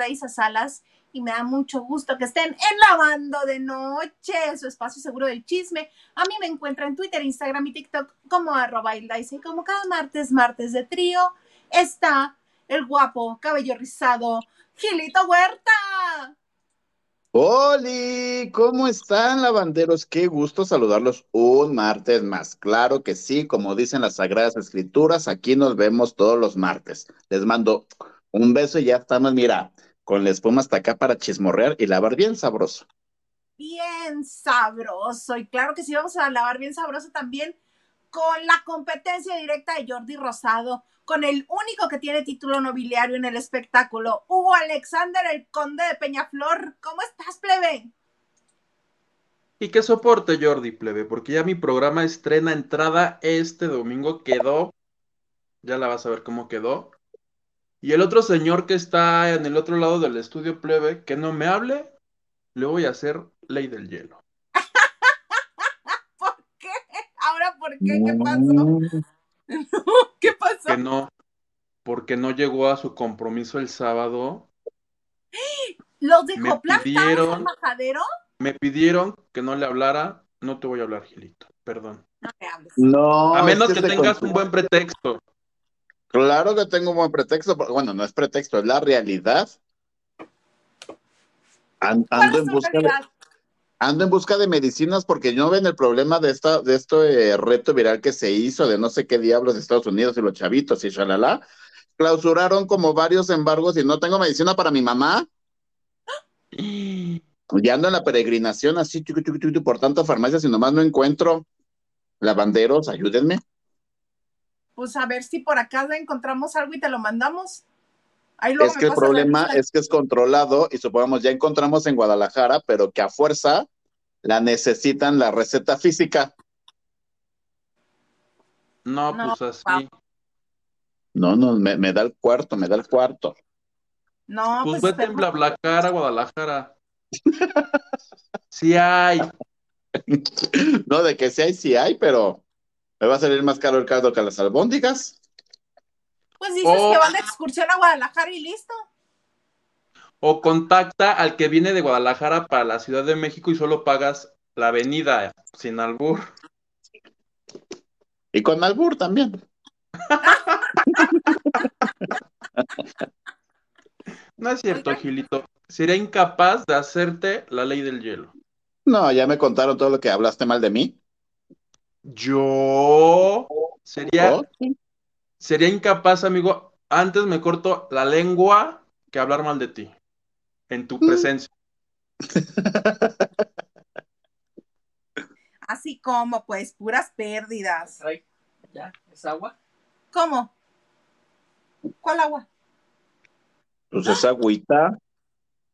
Raiza Salas y me da mucho gusto que estén en Lavando de Noche, su espacio seguro del chisme. A mí me encuentran en Twitter, Instagram y TikTok como arroba y como cada martes, martes de trío, está el guapo, cabello rizado, Gilito Huerta. ¡Holi! ¿Cómo están, lavanderos? Qué gusto saludarlos un martes más. Claro que sí, como dicen las Sagradas Escrituras, aquí nos vemos todos los martes. Les mando un beso y ya estamos, mira, con la espuma hasta acá para chismorrear y lavar bien sabroso. Bien sabroso. Y claro que sí, vamos a lavar bien sabroso también con la competencia directa de Jordi Rosado con el único que tiene título nobiliario en el espectáculo, Hugo Alexander, el conde de Peñaflor. ¿Cómo estás, plebe? Y qué soporte, Jordi, plebe, porque ya mi programa estrena entrada este domingo quedó. Ya la vas a ver cómo quedó. Y el otro señor que está en el otro lado del estudio, plebe, que no me hable, le voy a hacer ley del hielo. ¿Por qué? Ahora, ¿por qué? ¿Qué pasó? ¿Qué pasó? Que no, porque no llegó a su compromiso el sábado. ¿Los dejó plantados en majadero? Me pidieron que no le hablara. No te voy a hablar, Gilito. Perdón. No me hables. No. A menos que, tengas un buen pretexto. Claro que tengo un buen pretexto. Bueno, no es pretexto, es la realidad. ando en busca de ando en busca de medicinas porque no ven el problema de esta, de este reto viral que se hizo de no sé qué diablos de Estados Unidos y los chavitos y shalala. Clausuraron como varios embargos y no tengo medicina para mi mamá. Ya ando en la peregrinación así por tantas farmacias y nomás no encuentro lavanderos, ayúdenme. Pues a ver si por acá encontramos algo y te lo mandamos. es que el problema es que es controlado y supongamos ya encontramos en Guadalajara, pero que a fuerza la necesitan la receta física. No, pues así. No, no, me, da el cuarto, me da el cuarto. No, pues, pues vete en BlaBlaCar a Guadalajara. sí hay. No, de que sí hay, sí hay, pero me va a salir más caro el caldo que las albóndigas. Pues dices que van de excursión a Guadalajara y listo. O contacta al que viene de Guadalajara para la Ciudad de México y solo pagas la avenida sin albur. Y con albur también. no es cierto, Gilito. Sería incapaz de hacerte la ley del hielo. No, ya me contaron todo lo que hablaste mal de mí. Yo sería oh, sería incapaz, amigo. Antes me corto la lengua que hablar mal de ti. En tu mm. presencia. Así como, pues, puras pérdidas. ¿Ya? ¿Es agua? ¿Cómo? ¿Cuál agua? Pues es agüita.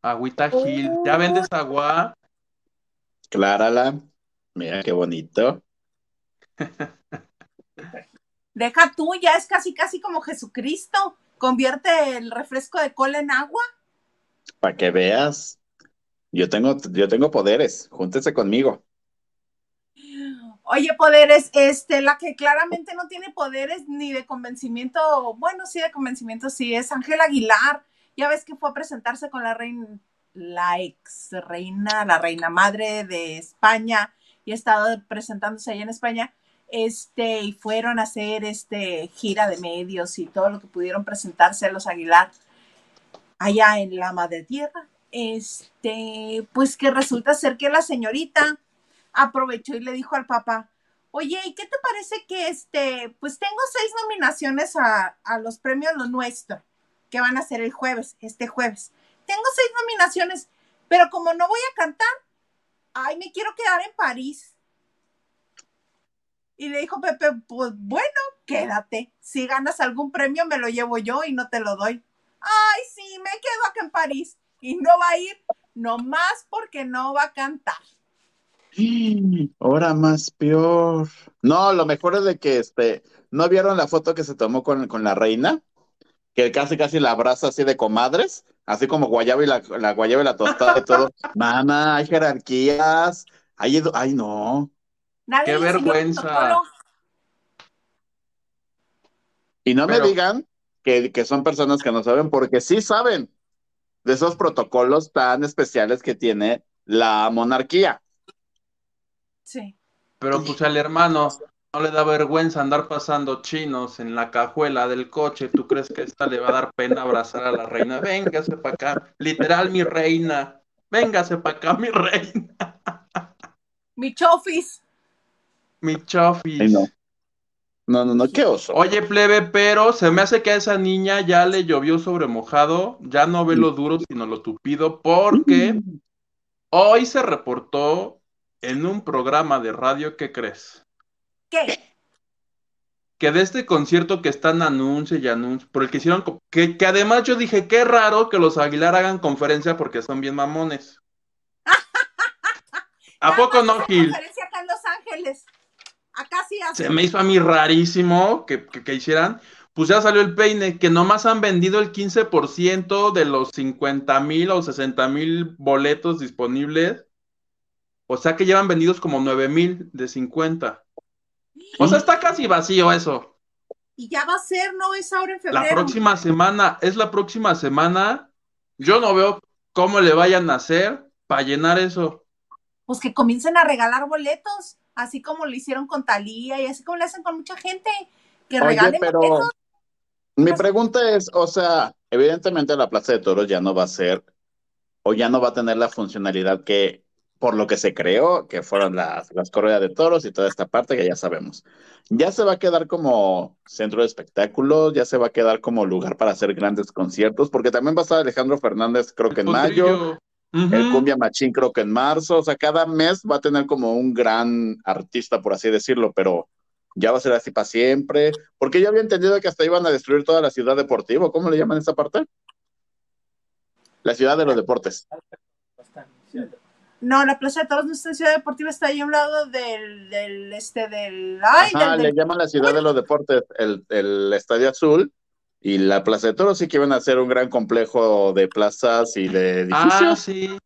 Agüita Gil. ¿Ya vendes agua? Clárala. Mira qué bonito. Deja tú, ya es casi, casi como Jesucristo. Convierte el refresco de cola en agua. Para que veas. Yo tengo, yo tengo poderes. Júntese conmigo. Oye, poderes, este, la que claramente no tiene poderes ni de convencimiento, bueno, sí de convencimiento, sí, es Ángela Aguilar. Ya ves que fue a presentarse con la reina, la ex reina, la reina madre de España, y ha estado presentándose allá en España este, y fueron a hacer este gira de medios y todo lo que pudieron presentarse a los Aguilar allá en la Madre Tierra. Este, pues que resulta ser que la señorita aprovechó y le dijo al papá, oye, ¿y qué te parece que este, pues tengo seis nominaciones a, a los premios Lo Nuestro, que van a ser el jueves, este jueves. Tengo seis nominaciones, pero como no voy a cantar, ay, me quiero quedar en París. Y le dijo Pepe, pues bueno, quédate. Si ganas algún premio, me lo llevo yo y no te lo doy. Ay, sí, me quedo acá en París. Y no va a ir nomás porque no va a cantar. Ahora más peor. No, lo mejor es de que este, ¿no vieron la foto que se tomó con, la reina? Que casi casi la abraza así de comadres, así como guayaba y la, la guayaba y la tostada y todo. Mamá, hay jerarquías. Ay, ay, no. Qué vergüenza. Y no me digan que, que son personas que no saben, porque sí saben de esos protocolos tan especiales que tiene la monarquía. Sí. Pero pues al hermano no le da vergüenza andar pasando chinos en la cajuela del coche. ¿Tú crees que esta le va a dar pena abrazar a la reina? Véngase para acá. Literal, mi reina. Véngase para acá, mi reina. Mi chofis. Mi chofis. Ay, no. No, no, no, qué oso. Oye, plebe, pero se me hace que a esa niña ya le llovió sobre mojado, ya no ve lo duro, sino lo tupido, porque hoy se reportó en un programa de radio, ¿qué crees? ¿Qué? Que de este concierto que están anuncio y anuncio, por el que hicieron, que, que además yo dije, qué raro que los Aguilar hagan conferencia porque son bien mamones. ¿A poco no, Gil? conferencia acá en Los Ángeles. Acá sí hace. Se me hizo a mí rarísimo que, que, que hicieran. Pues ya salió el peine, que nomás han vendido el 15% de los 50 mil o 60 mil boletos disponibles. O sea que llevan vendidos como 9 mil de 50. O sea, está casi vacío eso. Y ya va a ser, ¿no? Es ahora en febrero. La próxima semana, es la próxima semana. Yo no veo cómo le vayan a hacer para llenar eso. Pues que comiencen a regalar boletos, así como lo hicieron con Talía y así como lo hacen con mucha gente. Que Oye, regalen pero mi pregunta es, o sea, evidentemente la Plaza de Toros ya no va a ser, o ya no va a tener la funcionalidad que, por lo que se creó, que fueron las, las corridas de toros y toda esta parte que ya sabemos. Ya se va a quedar como centro de espectáculos, ya se va a quedar como lugar para hacer grandes conciertos, porque también va a estar Alejandro Fernández, creo que en mayo, El Cumbia Machín creo que en marzo, o sea, cada mes va a tener como un gran artista, por así decirlo, pero ya va a ser así para siempre, porque yo había entendido que hasta iban a destruir toda la ciudad deportiva, ¿cómo le llaman esa parte? La ciudad de los deportes. No, la Plaza de Toros no está en Ciudad Deportiva, está ahí a un lado del, del este, del, ay, Ajá, del, le llaman la ciudad de los deportes, el, el Estadio Azul y la Plaza de Toros sí que iban a hacer un gran complejo de plazas y de Ah, edificios. sí.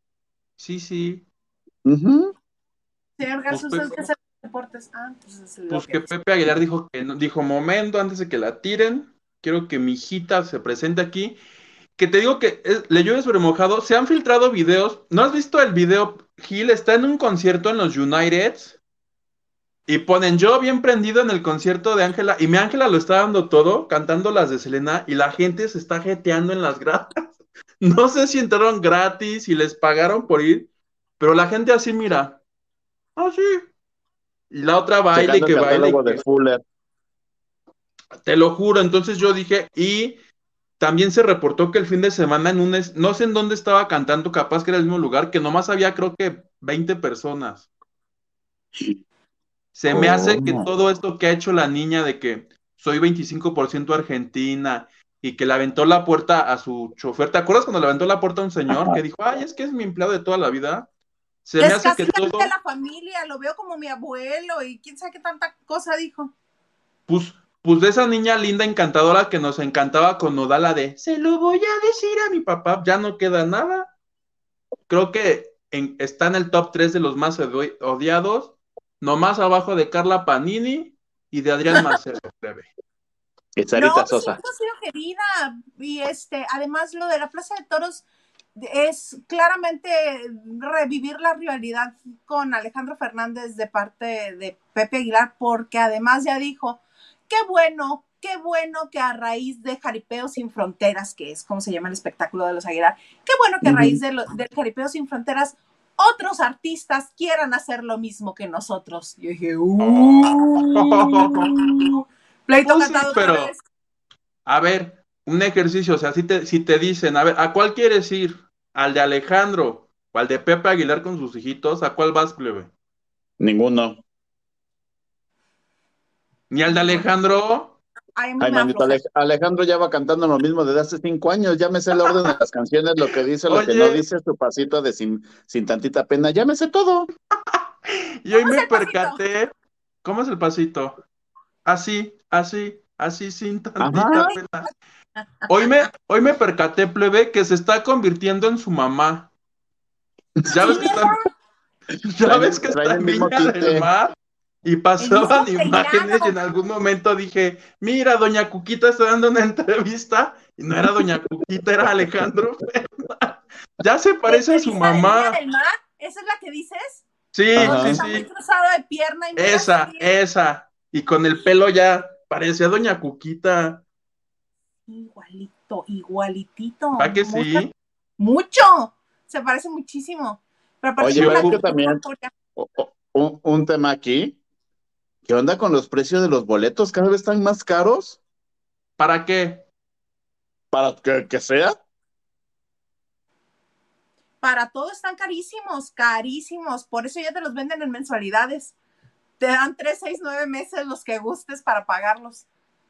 Sí, sí. Ujú. señor Garza, Pues, ¿usted hace deportes? Ah, pues es Pues que que Pepe Aguilar dijo que no- dijo, momento, antes de que la tiren, quiero que mi hijita se presente aquí. Que te digo que es- le llueve sobre mojado. Se han filtrado videos. ¿No has visto el video? Gil está en un concierto en los Uniteds y ponen yo bien prendido en el concierto de Ángela. Y mi Ángela lo está dando todo, cantando las de Selena, y la gente se está jeteando en las gradas. No sé si entraron gratis y les pagaron por ir, pero la gente así mira. Ah, sí. Y la otra baile Checando que el baile. catálogo que- de Fuller. te lo juro, entonces yo dije, y también se reportó que el fin de semana en un, no sé en dónde estaba cantando, capaz que era el mismo lugar, que nomás había creo que 20 personas. Se me hace que ¿Cómo? todo esto que ha hecho la niña de que soy 25% argentina y que le aventó la puerta a su chofer, ¿te acuerdas cuando le aventó la puerta a un señor Ajá. que dijo, ay, es que es mi empleado de toda la vida? Se me hace casi que todo, de la familia, lo veo como mi abuelo y quién sabe qué tanta cosa dijo. pues, pues de esa niña linda, encantadora que nos encantaba con Nodala de se lo voy a decir a mi papá, ya no queda nada. Creo que en- está en el top 3 de los más odi- odiados, nomás abajo de Carla Panini y de Adrián Marcelo. plebe. Y Sarita no, Sosa. ha sido querida. Y este, además lo de la Plaza de Toros es claramente revivir la rivalidad con Alejandro Fernández de parte de Pepe Aguilar, porque además ya dijo, qué bueno, qué bueno que a raíz de Jaripeo sin Fronteras, que es como se llama el espectáculo de los Aguilar, qué bueno que a raíz de lo- del Jaripeo sin Fronteras otros artistas quieran hacer lo mismo que nosotros. Yo dije, uh, pleito Pues cantado otra pero- vez. A ver, un ejercicio, o sea, si te, si te dicen, a ver, ¿a cuál quieres ir? ¿Al de Alejandro o al de Pepe Aguilar con sus hijitos? ¿A cuál vas, plebe? Ninguno. ¿Ni al de Alejandro? Ay, manito, Alejandro ya va cantando lo mismo desde hace cinco años. Ya me sé el orden de las canciones, lo que dice, lo que no dice, su pasito de sin, sin tantita pena. Ya me sé todo. Y hoy ¿Cómo es me pasito? percaté. ¿Cómo es el pasito? Así, así, así, sin tantita Ajá. pena. Hoy me, hoy me percaté, plebe, que se está convirtiendo en su mamá. ¿Ya ves que está, ya ves que está el en mismo del. Mar? Y pasaban imágenes peinado. y en algún momento dije, mira, Doña Cuquita está dando una entrevista y no era Doña Cuquita, era Alejandro Fernández. Ya se parece a su ¿Esa de Niña mamá. del Mar? ¿Esa es la que dices? Sí, Ajá. sí, sí. cruzado de pierna y Esa, esa. Y con el pelo ya parecía Doña Cuquita. Igualito, igualitito. ¿Va que Mucho- sí? Mucho. Se parece muchísimo. Pero Oye, tiene ¿ves una que también- un tema aquí. ¿Qué onda con los precios de los boletos? ¿Cada vez están más caros? ¿Para qué? Para que, que sea. Para todo están carísimos, carísimos. Por eso ya te los venden en mensualidades. Te dan tres, seis, nueve meses los que gustes para pagarlos.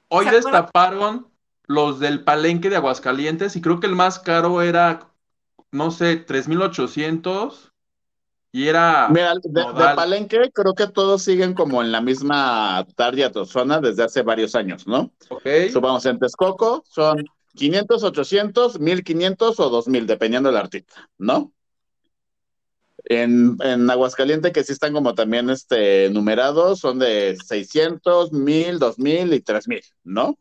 Hoy destaparon los del palenque de Aguascalientes y creo que el más caro era, no sé, 3,800 y era... Mira, de. Palenque creo que todos siguen como en la misma target o zona desde hace varios años, ¿no? Ok, Supongamos en Texcoco son 500, 800, 1500 o 2000, dependiendo del artista, ¿no? En, en Aguascalientes, que sí están como también este, numerados, son de 600, 1000, 2000 y 3000, ¿no?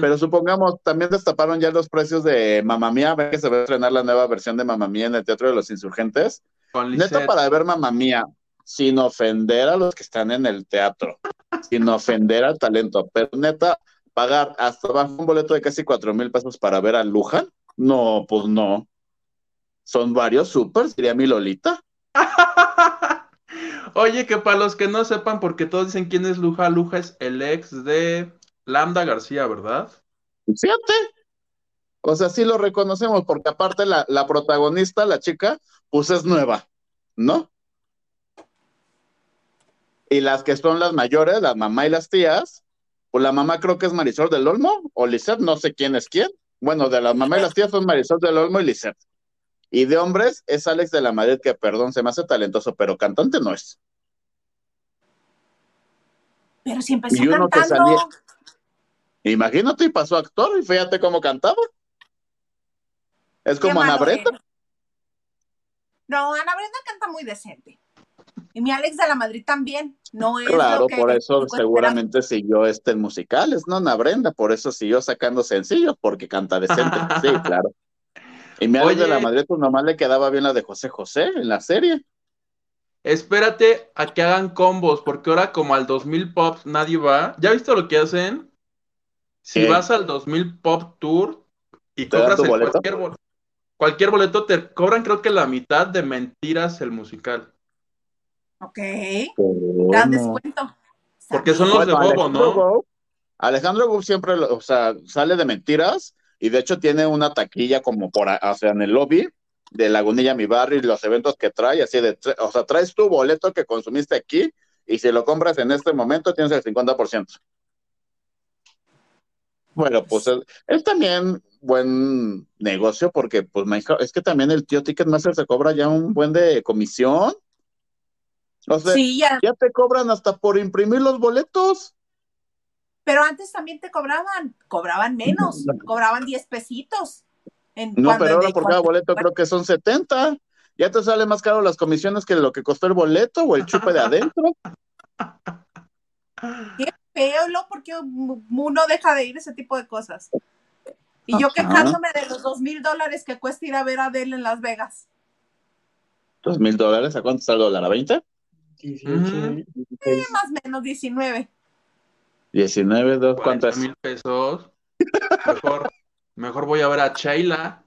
Pero supongamos, también destaparon ya los precios de Mamma Mía, ve que se va a estrenar la nueva versión de Mamma Mía en el Teatro de los Insurgentes. Con Neta, para ver Mamma Mía, sin ofender a los que están en el teatro, sin ofender al talento, pero neta, pagar hasta bajo un boleto de casi cuatro mil pesos para ver a Luján, no, pues no. Son varios supers, diría mi Lolita. Oye, que para los que no sepan, porque todos dicen quién es Luja, Luja es el ex de Lambda García, ¿verdad? Fíjate. O sea, sí lo reconocemos, porque aparte la, la protagonista, la chica, pues es nueva, ¿no? Y las que son las mayores, la mamá y las tías, pues la mamá creo que es Marisol del Olmo, o Lisette, no sé quién es quién. Bueno, de la mamá y las tías son Marisol del Olmo y Lisette. Y de hombres es Alex de la Madrid, que perdón, se me hace talentoso, pero cantante no es. Pero si empezó Y uno que salía- Imagínate, y pasó actor, y fíjate cómo cantaba. Es como Ana es. No, Ana Brenda canta muy decente. Y mi Alex de la Madrid también. No es Claro, lo que por eso seguramente siguió este en musicales, ¿no? Ana Brenda, por eso siguió sacando sencillos, porque canta decente. Sí, claro. Y mi Alex de la. Madrid, pues nomás le quedaba bien la de José José en la serie. Espérate a que hagan combos, porque ahora como al 2000 Pop nadie va. ¿Ya viste lo que hacen? Si ¿Qué? vas al 2000 Pop Tour y ¿Te dan cobras tu el boleto? cualquier, cualquier boleto, te cobran creo que la mitad de Mentiras el musical. Ok. Dan descuento. Porque son los de Bueno, Bobo, Alejandro ¿no? Alejandro Gou siempre, o sea, sale de mentiras y de hecho tiene una taquilla como por, o sea, en el lobby de Lagunilla, mi barrio y los eventos que trae, así de, o sea, traes tu boleto que consumiste aquí y si lo compras en este momento tienes el 50%. Bueno, pues es, es también buen negocio porque, pues, es que también el tío Ticketmaster se cobra ya un buen de comisión. O sea, Sí, ya. ya te cobran hasta por imprimir los boletos. Pero antes también te cobraban. Cobraban menos. Cobraban 10 pesitos. En No, pero ahora por cada boleto creo que son 70. Ya te sale más caro las comisiones que lo que costó el boleto o el chupe de adentro. feo, ¿no? Porque uno deja de ir ese tipo de cosas. Y yo quejándome de los dos mil dólares que cuesta ir a ver a Adele en Las Vegas. Dos mil dólares, ¿a cuánto está el dólar? ¿A 20? 18, Ujú. 16. Más o menos 19. 19, dos, ¿cuánto 40 es? mil pesos. Mejor, mejor voy a ver a Sheila.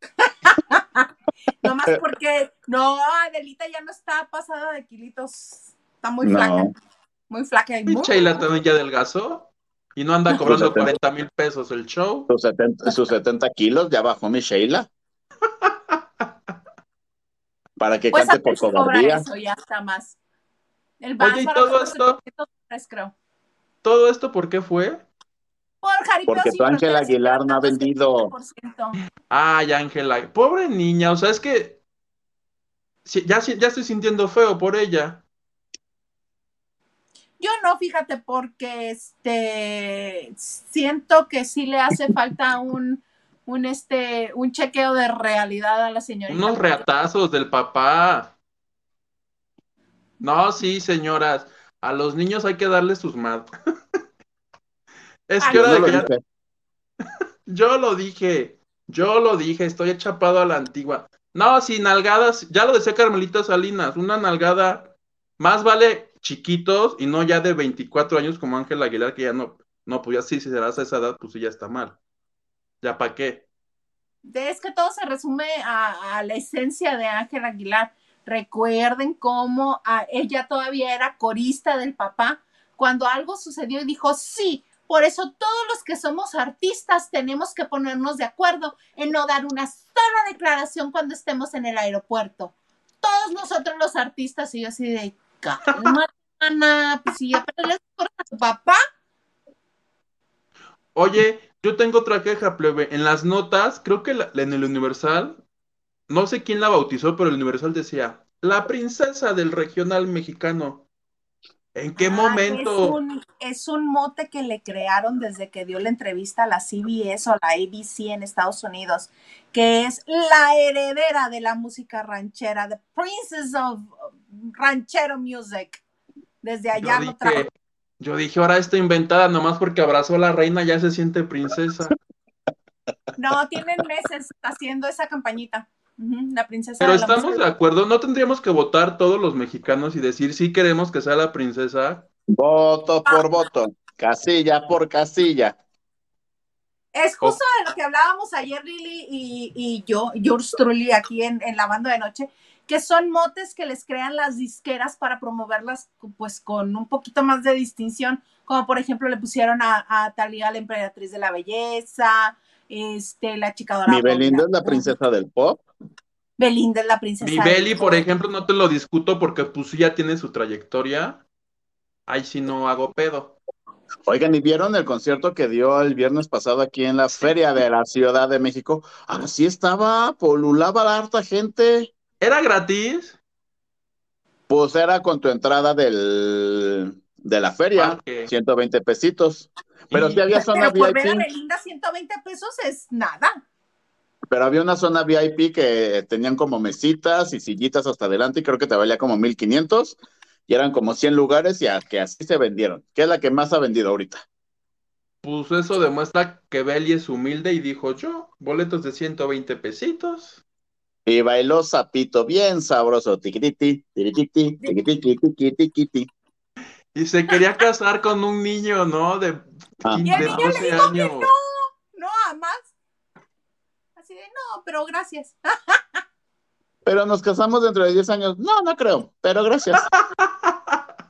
Nomás porque, no, Adelita ya no está pasada de kilitos. Está muy No. flaca. Muy flaca y Y muy. Sheila también ya adelgazó. Y no anda cobrando Pues, 40 mil pesos el show. Sus 70, sus 70 kilos, ya bajó mi Sheila. Para que Pues cante por cobardía. eso, ya está más. El Oye, ¿y todo esto? 700 dólares, creo. ¿Todo esto por qué fue? Por Porque tu Ángel Fronteras, Aguilar no ha vendido. 7%. Ay, Ángela. Pobre niña. O sea, es que. sí, ya, ya estoy sintiendo feo por ella. Yo no, fíjate, porque este siento que sí le hace falta un, un este, un chequeo de realidad a la señorita. Unos reatazos del papá. No, sí, señoras. A los niños hay que darles sus mad. es Ay, que hora No de que. Yo lo dije, yo lo dije, estoy chapado a la antigua. No, sí, nalgadas, ya lo decía Carmelita Salinas, una nalgada más vale chiquitos y no ya de 24 años como Ángel Aguilar, que ya no, no, pues ya sí, si serás a esa edad, pues sí, ya está mal. ¿Ya para qué? Es que todo se resume a, la esencia de Ángel Aguilar. Recuerden cómo ah, ella todavía era corista del papá cuando algo sucedió y dijo, sí, por eso todos los que somos artistas tenemos que ponernos de acuerdo en no dar una sola declaración cuando estemos en el aeropuerto. Todos nosotros los artistas, y yo así de, calma, Ana, pues si ya pero le cortas a tu papá, Oye, yo tengo otra queja, plebe. En las notas, creo que la- en el Universal, no sé quién la bautizó, pero el Universal decía, la princesa del regional mexicano. ¿En qué Ah, momento? Es un, es un mote que le crearon desde que dio la entrevista a la CBS o la ABC en Estados Unidos, que es la heredera de la música ranchera, the princess of ranchero music. Desde allá Yo lo dije, yo dije, ahora está inventada, nomás porque abrazó a la reina ya se siente princesa. No, tienen meses haciendo esa campañita. La princesa Pero de la estamos de acuerdo, ¿no tendríamos que votar todos los mexicanos y decir si queremos que sea la princesa? Voto por voto, casilla por casilla. Es justo de lo que hablábamos ayer, Lili y, y yo, yours truly, aquí en, en la banda de noche, que son motes que les crean las disqueras para promoverlas pues con un poquito más de distinción, como por ejemplo le pusieron a, a Talía la emperatriz de la belleza, este, la chica dorada. Mi Belinda es la princesa del pop. Belinda es la princesa. Mi del Beli, por ejemplo, no te lo discuto porque pues sí ya tiene su trayectoria. Ahí sí no hago pedo. Oigan, ¿y vieron el concierto que dio el viernes pasado aquí en la Feria de la Ciudad de México? Así estaba, polulaba la harta gente. ¿Era gratis? Pues era con tu entrada del, de la feria, Parque. 120 pesitos. Pero sí había zona Pero por ver a VIP, Belinda 120 pesos es nada. pero había una zona VIP que tenían como mesitas y sillitas hasta adelante y creo que te valía como 1500 y eran como 100 lugares y a que así se vendieron, que es la que más ha vendido ahorita. Pues eso demuestra que Beli es humilde y dijo yo, boletos de 120 pesitos. Y bailó sapito bien sabroso, tiquititi, tiquititi, tiquititi, tiquititi. Y se quería casar con un niño, ¿no? De, Ah. Y el de niño le 12 dijo que años. No, a más. Así de, no, pero gracias. Pero nos casamos dentro de 10 años. No, no creo, pero gracias.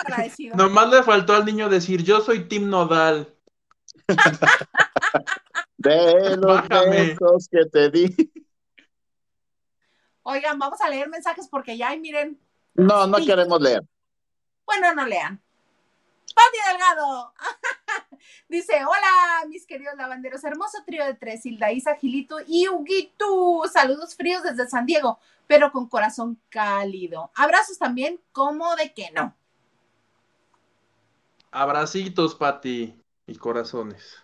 Agradecido. Nomás le faltó al niño decir, yo soy Tim Nodal. De los besos que te di. Oigan, vamos a leer mensajes porque ya, y miren, No, no Sí. queremos leer. bueno, no lean. Pati Delgado dice: Hola, mis queridos lavanderos, hermoso trío de tres, Hilda, Isa, Gilito y Huguito. Saludos fríos desde San Diego, pero con corazón cálido. Abrazos también, como de que no. Abracitos, Pati. Y corazones.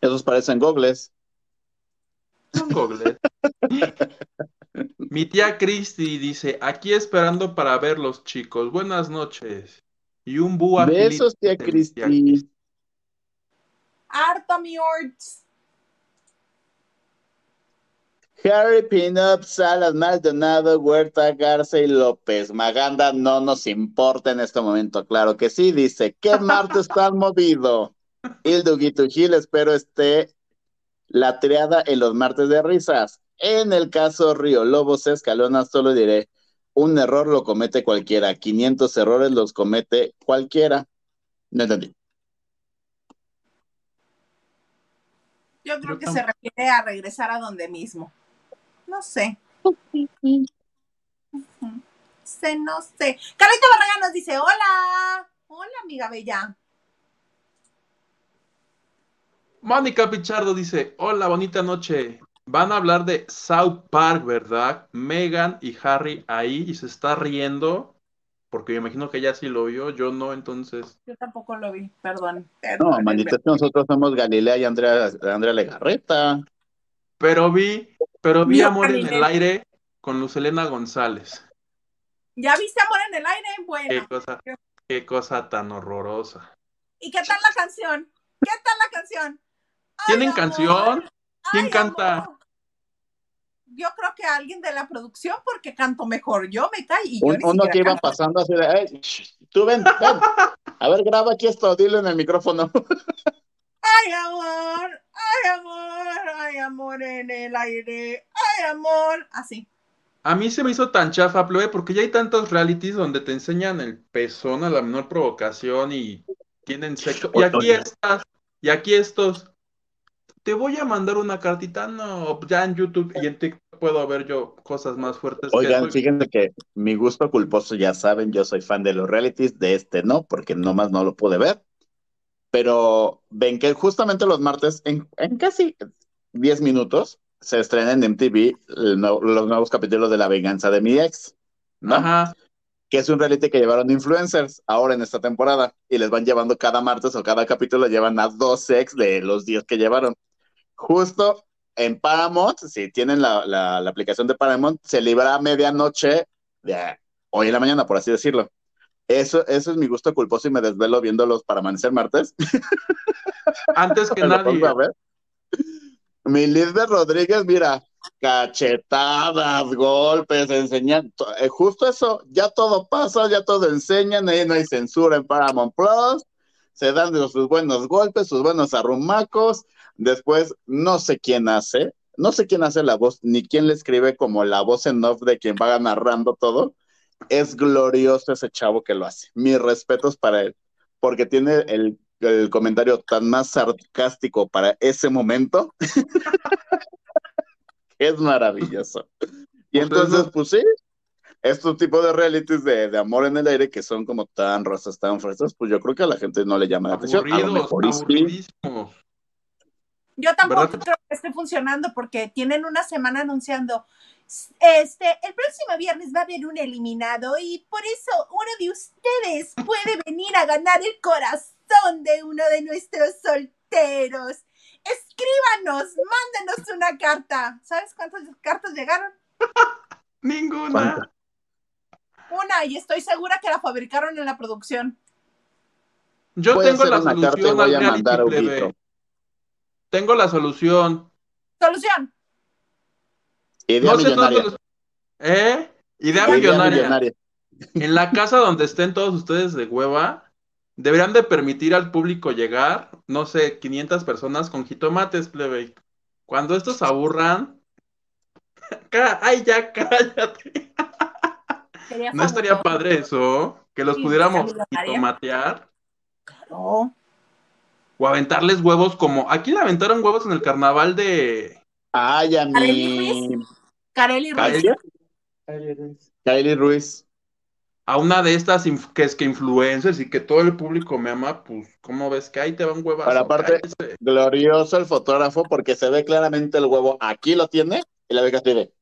Esos parecen gogles. Son gogles. Mi tía Cristi dice, aquí esperando para ver los chicos. Buenas noches. Y un búho Besos, tía Cristi. Harto mi orts. Harry Pinup, Salas, Maldonado, Huerta, Garza y López. Maganda no nos importa en este momento, claro que sí. Dice, ¿qué martes tan movido? Hilduguito Gil, espero esté la triada en los martes de risas. En el caso Río Lobos Escalona, solo diré, un error lo comete cualquiera, 500 errores los comete cualquiera. No entendí. Yo creo que se refiere a regresar a donde mismo. No sé. sé, no sé. Carlito Barraga nos dice, hola. Hola, amiga bella. Mónica Pichardo dice, hola, bonita noche. Van a hablar de South Park, ¿verdad? Megan y Harry ahí y se está riendo, porque me imagino que ella sí lo vio, yo no, entonces. Yo tampoco lo vi, perdón. No, manita, es que nosotros somos Galilea y Andrea, Andrea Legarreta. Pero vi, pero vi Amor en el aire con Luz Helena González. ¿Ya viste Amor en el aire? Qué Bueno. cosa, qué cosa tan horrorosa. ¿Y qué tal la canción? ¿Qué tal la canción? ¿Tienen amor. canción? ¿Quién Ay, canta? amor. Yo creo que alguien de la producción porque canto mejor. Yo me caí y yo Un- uno que iba canto. pasando así de, "Ey, shh, tú ven, ven. A ver, graba aquí esto, dilo en el micrófono. Ay, amor, ay, amor, ay, amor en el aire, ay, amor. Así. A mí se me hizo tan chafa, plebe, porque ya hay tantos realities donde te enseñan el pezón a la menor provocación y tienen sexo. Y aquí Oye. estas, y aquí estos. Te voy a mandar una cartita, no, ya en YouTube y en TikTok puedo ver yo cosas más fuertes que Oigan, eso. fíjense que mi gusto culposo, ya saben, yo soy fan de los realities, de este no, porque nomás no lo pude ver. Pero ven que justamente los martes, en, en casi 10 minutos, se estrenan en MTV los nuevos capítulos de La venganza de mi ex, ¿no? Ajá. que es un reality que llevaron influencers ahora en esta temporada y les van llevando cada martes o cada capítulo llevan a dos ex de los 10 que llevaron. Justo en Paramount, si tienen la, la- la aplicación de Paramount, se libra a medianoche de hoy en la mañana, por así decirlo. Eso, eso es mi gusto culposo y me desvelo viéndolos para amanecer martes. Antes que nadie. a ver. Mi Lisbeth Rodríguez, mira, cachetadas, golpes, enseñan, eh, justo eso, ya todo pasa, ya todo enseñan, ahí no hay censura en Paramount Plus, se dan sus buenos golpes, sus buenos arrumacos, después no sé quién hace, no sé quién hace la voz, ni quién le escribe como la voz en off de quien va narrando todo, es glorioso ese chavo que lo hace, mis respetos para él, porque tiene el el comentario tan más sarcástico para ese momento es maravilloso. Y entonces, pues sí, estos tipos de realities de, de amor en el aire que son como tan rosas, tan frescas, pues yo creo que a la gente no le llama la atención. A lo mejor. Yo tampoco ¿Verdad? creo que esté funcionando porque tienen una semana anunciando. Este, el próximo viernes va a haber un eliminado y por eso uno de ustedes puede venir a ganar el corazón de uno de nuestros solteros. Escríbanos, mándenos una carta. ¿Sabes cuántas cartas llegaron? Ninguna. Una, y estoy segura que la fabricaron en la producción. Yo tengo la solución voy al a reality, mandar a plebe. Huguito. Tengo la solución. Solución. Idea No millonaria. ¿Eh? Idea Idea millonaria. millonaria. En la casa donde estén todos ustedes de hueva, deberían de permitir al público llegar, no sé, 500 personas con jitomates, plebe. Cuando estos aburran, ay, ya cállate. Sería ¿No estaría padre eso? Que los Sí, pudiéramos jitomatear No. O aventarles huevos como... Aquí le aventaron huevos en el carnaval de... Ay, a mi. Carely Ruiz. Kylie Kylie Ruiz. A una de estas inf- que es que influencers y que todo el público me ama, pues, ¿cómo ves que ahí te va un huevazo? Pero aparte- Cállese. Glorioso el fotógrafo porque se ve claramente el huevo. Aquí lo tiene y la así de.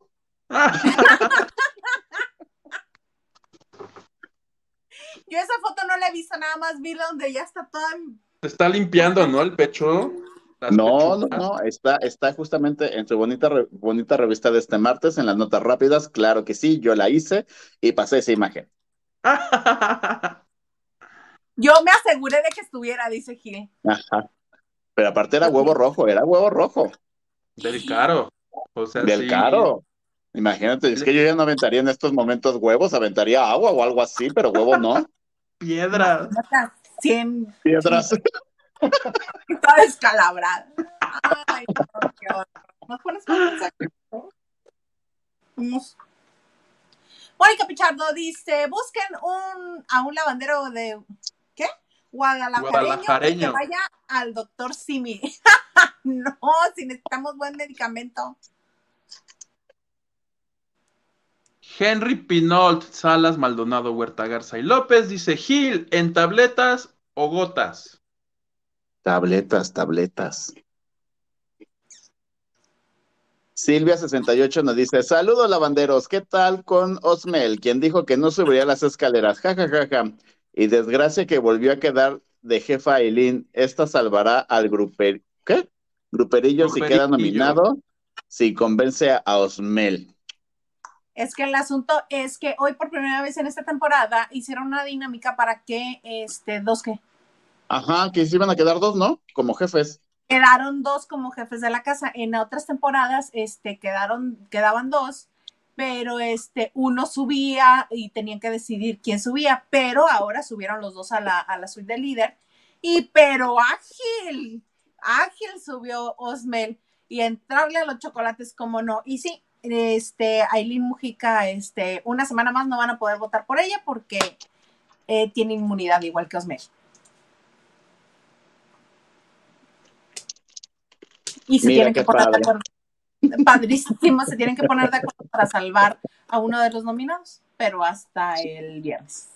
Yo esa foto no la he visto, nada más vi donde ya está toda. Se está limpiando, ¿no? El pecho. No, no, no, está, está justamente en su bonita, re- bonita revista de este martes, en las notas rápidas, claro que sí, yo la hice y pasé esa imagen. Yo me aseguré de que estuviera, dice Gil. Ajá. Pero aparte era huevo rojo, era huevo rojo, Del caro. O sea, del sí. caro. Imagínate, es que yo ya no aventaría en estos momentos huevos, aventaría agua o algo así, pero huevo no. Piedras. Neta, 100, Piedras. toda descalabrada. Ay, no, qué horror. Vamos. Mónica Pichardo dice: busquen un, a un lavandero de. ¿Qué? Guadalajareño, Guadalajareño. que vaya al doctor Simi. no, si necesitamos buen medicamento. Henry Pinault, Salas, Maldonado, Huerta, Garza y López dice: Gil, ¿en tabletas o gotas? Tabletas, tabletas. Silvia68 nos dice, saludos lavanderos, ¿qué tal con Osmel, quien dijo que no subiría las escaleras? Ja, ja, ja, ja. Y desgracia que volvió a quedar de jefa Aileen, esta salvará al gruper... ¿Qué? Gruperillo si queda Gruperillo. nominado, si convence a Osmel. Es que el asunto es que hoy por primera vez en esta temporada hicieron una dinámica para que este dos que Ajá, que se iban a quedar dos, ¿no? Como jefes. quedaron dos como jefes de la casa. En otras temporadas este quedaron quedaban dos, pero este uno subía y tenían que decidir quién subía, pero ahora subieron los dos a la a la suite del líder y pero ágil, ágil subió Osmel y entrarle a los chocolates como no. Y sí, este Aileen Mujica este una semana más no van a poder votar por ella porque eh, tiene inmunidad igual que Osmel. Y se Mira tienen que poner de padre. acuerdo. Padrísimo, se tienen que poner de acuerdo para salvar a uno de los nominados, pero hasta el viernes.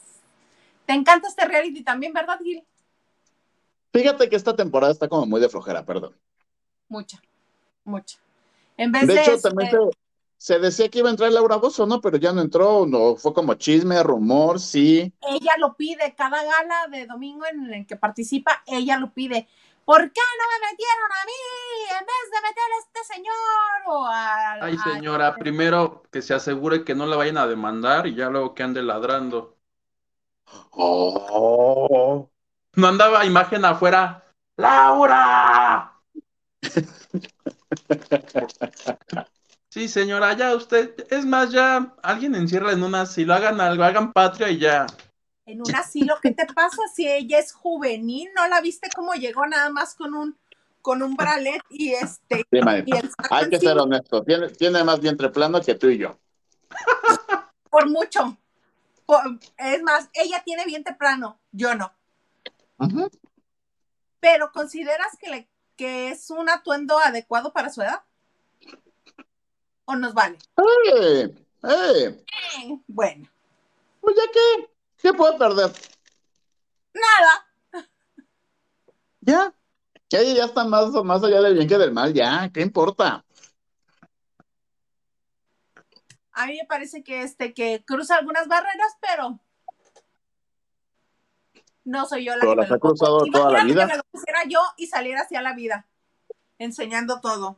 ¿Te encanta este reality también, verdad, Gil? Fíjate que esta temporada está como muy de flojera, perdón. Mucha, mucha. En vez De de, hecho, este, también se, se decía que iba a entrar Laura Bozo, ¿no? Pero ya no entró, no, fue como chisme, rumor, sí. ella lo pide, cada gala de domingo en el que participa, ella lo pide. ¿Por qué no me metieron a mí en vez de meter a este señor o al- Ay, señora, primero que se asegure que no la vayan a demandar y ya luego que ande ladrando. Oh. No andaba imagen afuera. ¡Laura! Sí, señora, ya usted, es más, ya alguien encierra en una asilo, hagan algo, hagan patria y ya. en un asilo, ¿qué te pasa si ella es juvenil? ¿No la viste cómo llegó nada más con un con un bralet y este Sí, Mari. y el saco Hay que encima? ser honesto. Tiene, tiene más vientre plano que tú y yo. por mucho. Por- es más, ella tiene vientre plano, yo no. Pero ¿consideras que, le, que es un atuendo adecuado para su edad? ¿O nos vale? ¡Eh! ¡Eh! Eh, bueno, Pues ya qué, ¿qué puedo perder? nada. Ya. Que ella ya está más, más allá del bien que del mal, ya, ¿qué importa? A mí me parece que este que cruza algunas barreras, pero no soy yo la Pero que las me lo ha cruzado toda la vida. que me lo pusiera yo y saliera hacia la vida, enseñando todo.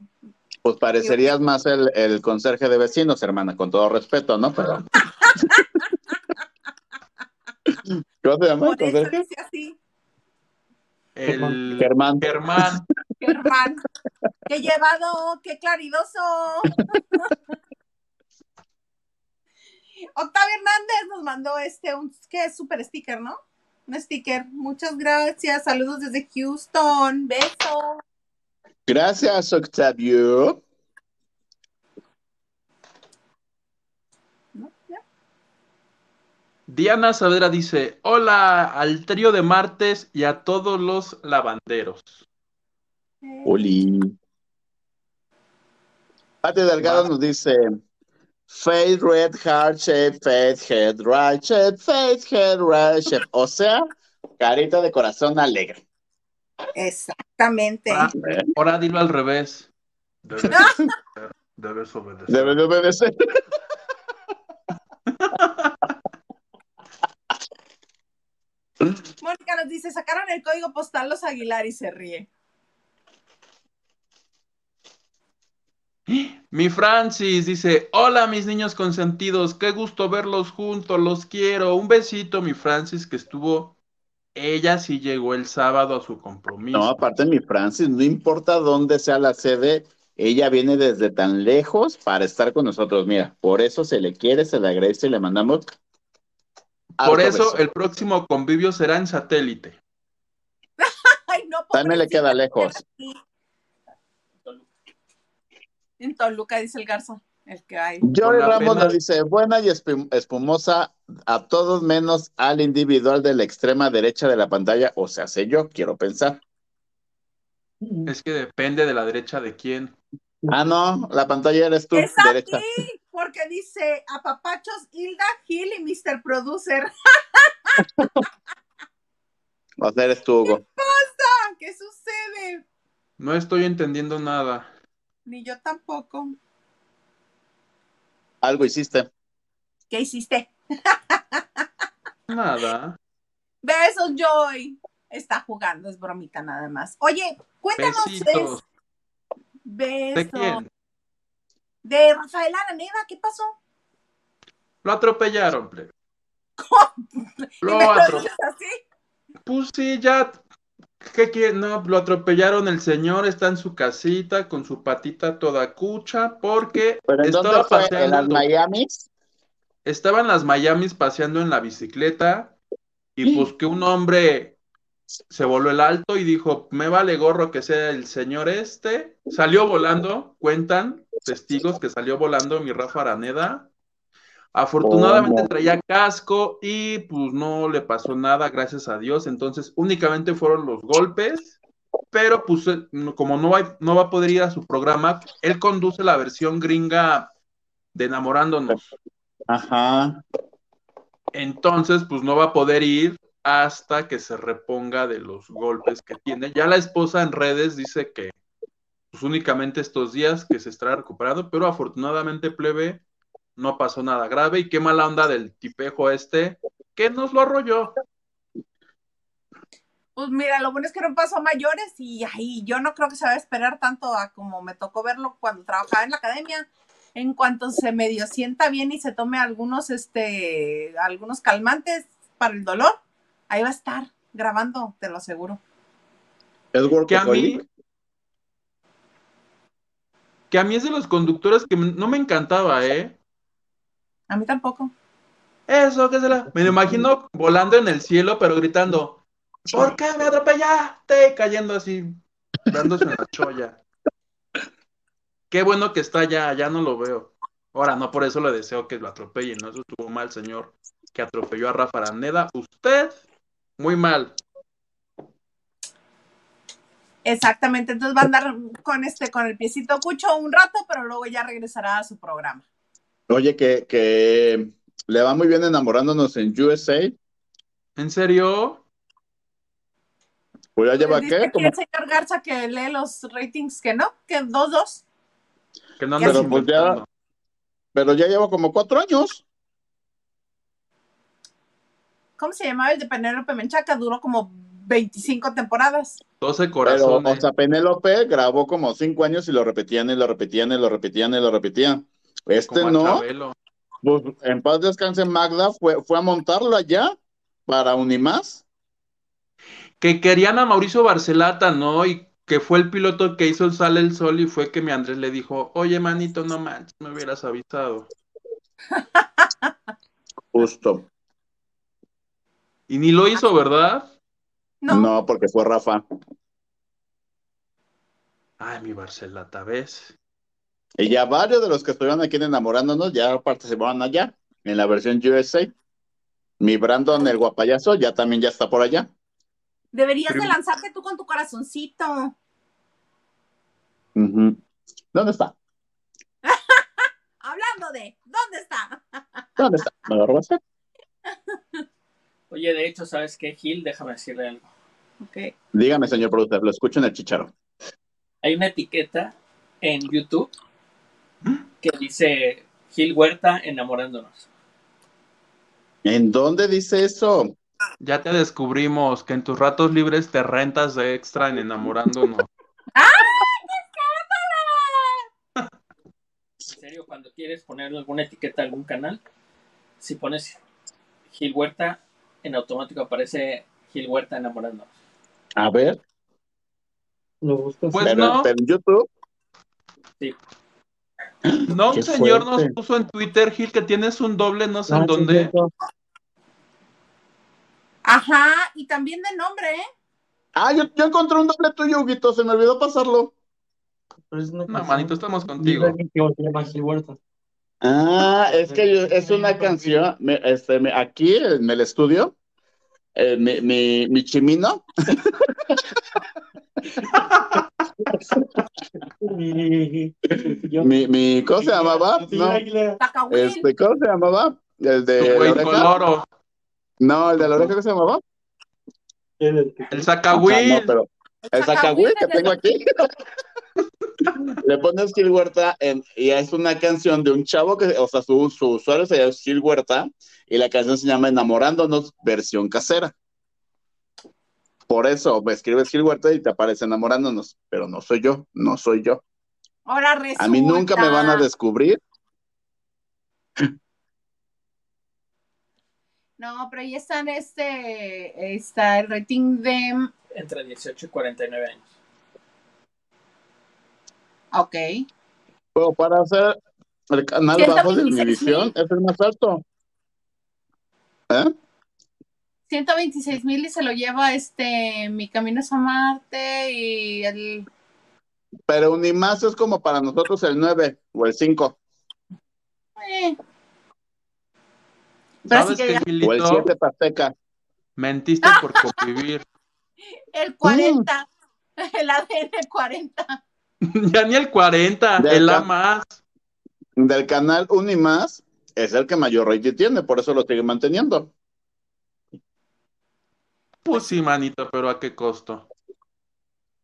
Pues parecerías más el, el conserje de vecinos, hermana, con todo respeto, ¿no? Pero. ¿Cómo se llama Por eso conserje? dice así, El Germán. Germán. Germán. Qué llevado, qué claridoso. Octavio Hernández nos mandó este, un, que es super sticker, ¿no? Un sticker. Muchas gracias. Saludos desde Houston. Beso. Gracias, Octavio. Diana Saavedra dice: Hola al trío de martes y a todos los lavanderos. Eh, Oli. Pati Delgado Va. nos dice: Face red heart shape, face head right shape, face head right shape. O sea, carita de corazón alegre. Exactamente. Ah, ¿Eh? ahora dilo al revés. Debes obedecer. Debes obedecer. Debe de obedecer. Mónica nos dice, sacaron el código postal los Aguilar y se ríe. Mi Francis dice, hola mis niños consentidos, qué gusto verlos juntos, los quiero. Un besito, mi Francis, que estuvo, ella sí llegó el sábado a su compromiso. No, aparte mi Francis, no importa dónde sea la sede, ella viene desde tan lejos para estar con nosotros. Mira, por eso se le quiere, se le agradece y le mandamos. Por eso beso. el próximo convivio será en satélite. Ay, no, También le queda lejos. En Toluca, dice el Garza, el que hay. La Ramos pena- nos dice, buena y espum- espumosa a todos menos al individual de la extrema derecha de la pantalla, o sea, sé yo, quiero pensar. Es que depende de la derecha de quién. Ah, no, la pantalla eres tú, Es derecha. ti, porque dice Apapachos, Hilda, Gil y Mr. Producer. O sea, eres tú, Hugo. Ah, ¿Qué sucede? No estoy entendiendo nada. Ni yo tampoco. Algo hiciste. ¿Qué hiciste? Nada. Besos, Joy. Está jugando, es bromita nada más. Oye, cuéntanos. Besitos. ¿De Beso. quién? De Rafael Araneda, ¿qué pasó? Lo atropellaron, plebe. ¿Y Lo me lo atro- dices así? Pues sí, ya. ¿Qué quiere? No, lo atropellaron. El señor está en su casita con su patita toda cucha porque ¿Pero en estaba dónde fue? ¿En las Miamis? Estaba en las Miamis paseando en la bicicleta y pues que un hombre se voló el alto y dijo, me vale gorro que sea el señor este. Salió volando, cuentan testigos que salió volando mi Rafa Araneda. Afortunadamente ¿Cómo? traía casco y pues no le pasó nada, gracias a Dios. Entonces únicamente fueron los golpes, pero pues eh, como no va, no va a poder ir a su programa, él conduce la versión gringa de Enamorándonos. Ajá. Entonces, pues no va a poder ir hasta que se reponga de los golpes que tiene. Ya la esposa en redes dice que pues únicamente estos días que se estará recuperando, pero afortunadamente plebe no pasó nada grave y qué mala onda del tipejo este que nos lo arrolló. Pues mira, lo bueno es que no pasó a mayores y ahí yo no creo que se va a esperar tanto a como me tocó verlo cuando trabajaba en la academia. En cuanto se medio sienta bien y se tome algunos, este, algunos calmantes para el dolor, ahí va a estar grabando, te lo aseguro. Es Que a mí, que a mí es de los conductores que no me encantaba, ¿eh? A mí tampoco. Eso, que se la... Me lo imagino volando en el cielo, pero gritando, ¿por qué me atropellaste? Cayendo así, dándose en la cholla. Qué bueno que está allá, ya no lo veo. Ahora, no por eso le deseo que lo atropellen, ¿no? Eso estuvo mal, señor, que atropelló a Rafa Araneda. Usted, muy mal. Exactamente, entonces va a andar con este, con el piecito cucho un rato, pero luego ya regresará a su programa. Oye, que, que le va muy bien enamorándonos en USA. ¿En serio? Pues ya lleva Dice qué? Como, el señor Garza que lee los ratings que no, que dos, dos. Que no Pero pues ya- pero ya lleva como cuatro años. ¿Cómo se llamaba el de Penélope Menchaca? Duró como 25 temporadas. 12 Pero, corazones. o sea, Penélope grabó como cinco años y lo repetían y lo repetían y lo repetían y lo repetían. Este como no, pues en paz descanse Magda, fue, fue a montarlo allá para Unimás. Que querían a Mauricio Barcelata, ¿no? Y que fue el piloto que hizo el Sale el Sol y fue que mi Andrés le dijo, oye, manito, no manches, me hubieras avisado. Justo. Y ni lo hizo, ¿verdad? No, No, porque fue Rafa. Ay, mi Barcelata, ¿ves? Y ya varios de los que estuvieron aquí en enamorándonos ya participaban allá, en la versión USA. Mi Brandon, el guapayazo, ya también ya está por allá. deberías de lanzarte tú con tu corazoncito. Ujú. ¿Dónde está? Hablando de, ¿dónde está? ¿Dónde está? ¿Me lo robaste? Oye, de hecho, ¿sabes qué, Gil? Déjame decirle algo. Ok. Dígame, señor productor, lo escucho en el chicharo. Hay una etiqueta en YouTube que dice Gil Huerta enamorándonos. ¿En dónde dice eso? Ya te descubrimos que en tus ratos libres te rentas de extra en enamorándonos. En serio, cuando quieres poner alguna etiqueta a algún canal, si pones Gil Huerta, en automático aparece Gil Huerta enamorándonos. A ver, Lo buscas. Pues pero, no. pero en YouTube. No, un señor nos puso en Twitter, Gil, que tienes un doble, no sé Ah, en sí, dónde. Ajá, y también de nombre, ¿eh? Ah, yo, yo encontré un doble tuyo, Huguito, se me olvidó pasarlo. Es No, manito, estamos contigo. Ah, es que yo- es una canción, me- este, me- aquí en el estudio, eh, mi, mi, mi chimino, mi, mi, ¿cómo se llamaba? No, este, ¿cómo se llamaba? El de la oreja. coloro, No, el de la oreja, ¿cómo se llamaba? El- el Ah, no, sacahuil. pero el sacahuil que tengo aquí. Le pones Gil Huerta en- y es una canción de un chavo que, o sea, su, su usuario se llama Gil Huerta y la canción se llama Enamorándonos, versión casera. Por eso me escribes Gil Huerta y te aparece Enamorándonos, pero no soy yo, no soy yo. Ahora resulta. A mí nunca me van a descubrir. No, pero ahí están este, está el rating de, Entre 18 y 49 años. ok, Pero para hacer el canal bajo de 126,000. Univisión es el más alto. ¿Eh? 126 mil y se lo lleva este, Mi Camino es a Marte y el, Pero Unimás es como para nosotros el 9 o el 5 eh. Pero ¿Sabes qué, ya- o el Gilito? 7 Pasteca. Mentiste por convivir. el 40, el ADN 40. ya ni el 40, De el. A más. Del canal Unimás es el que mayor rating tiene, por eso lo sigue manteniendo. Pues sí, manito, pero ¿a qué costo?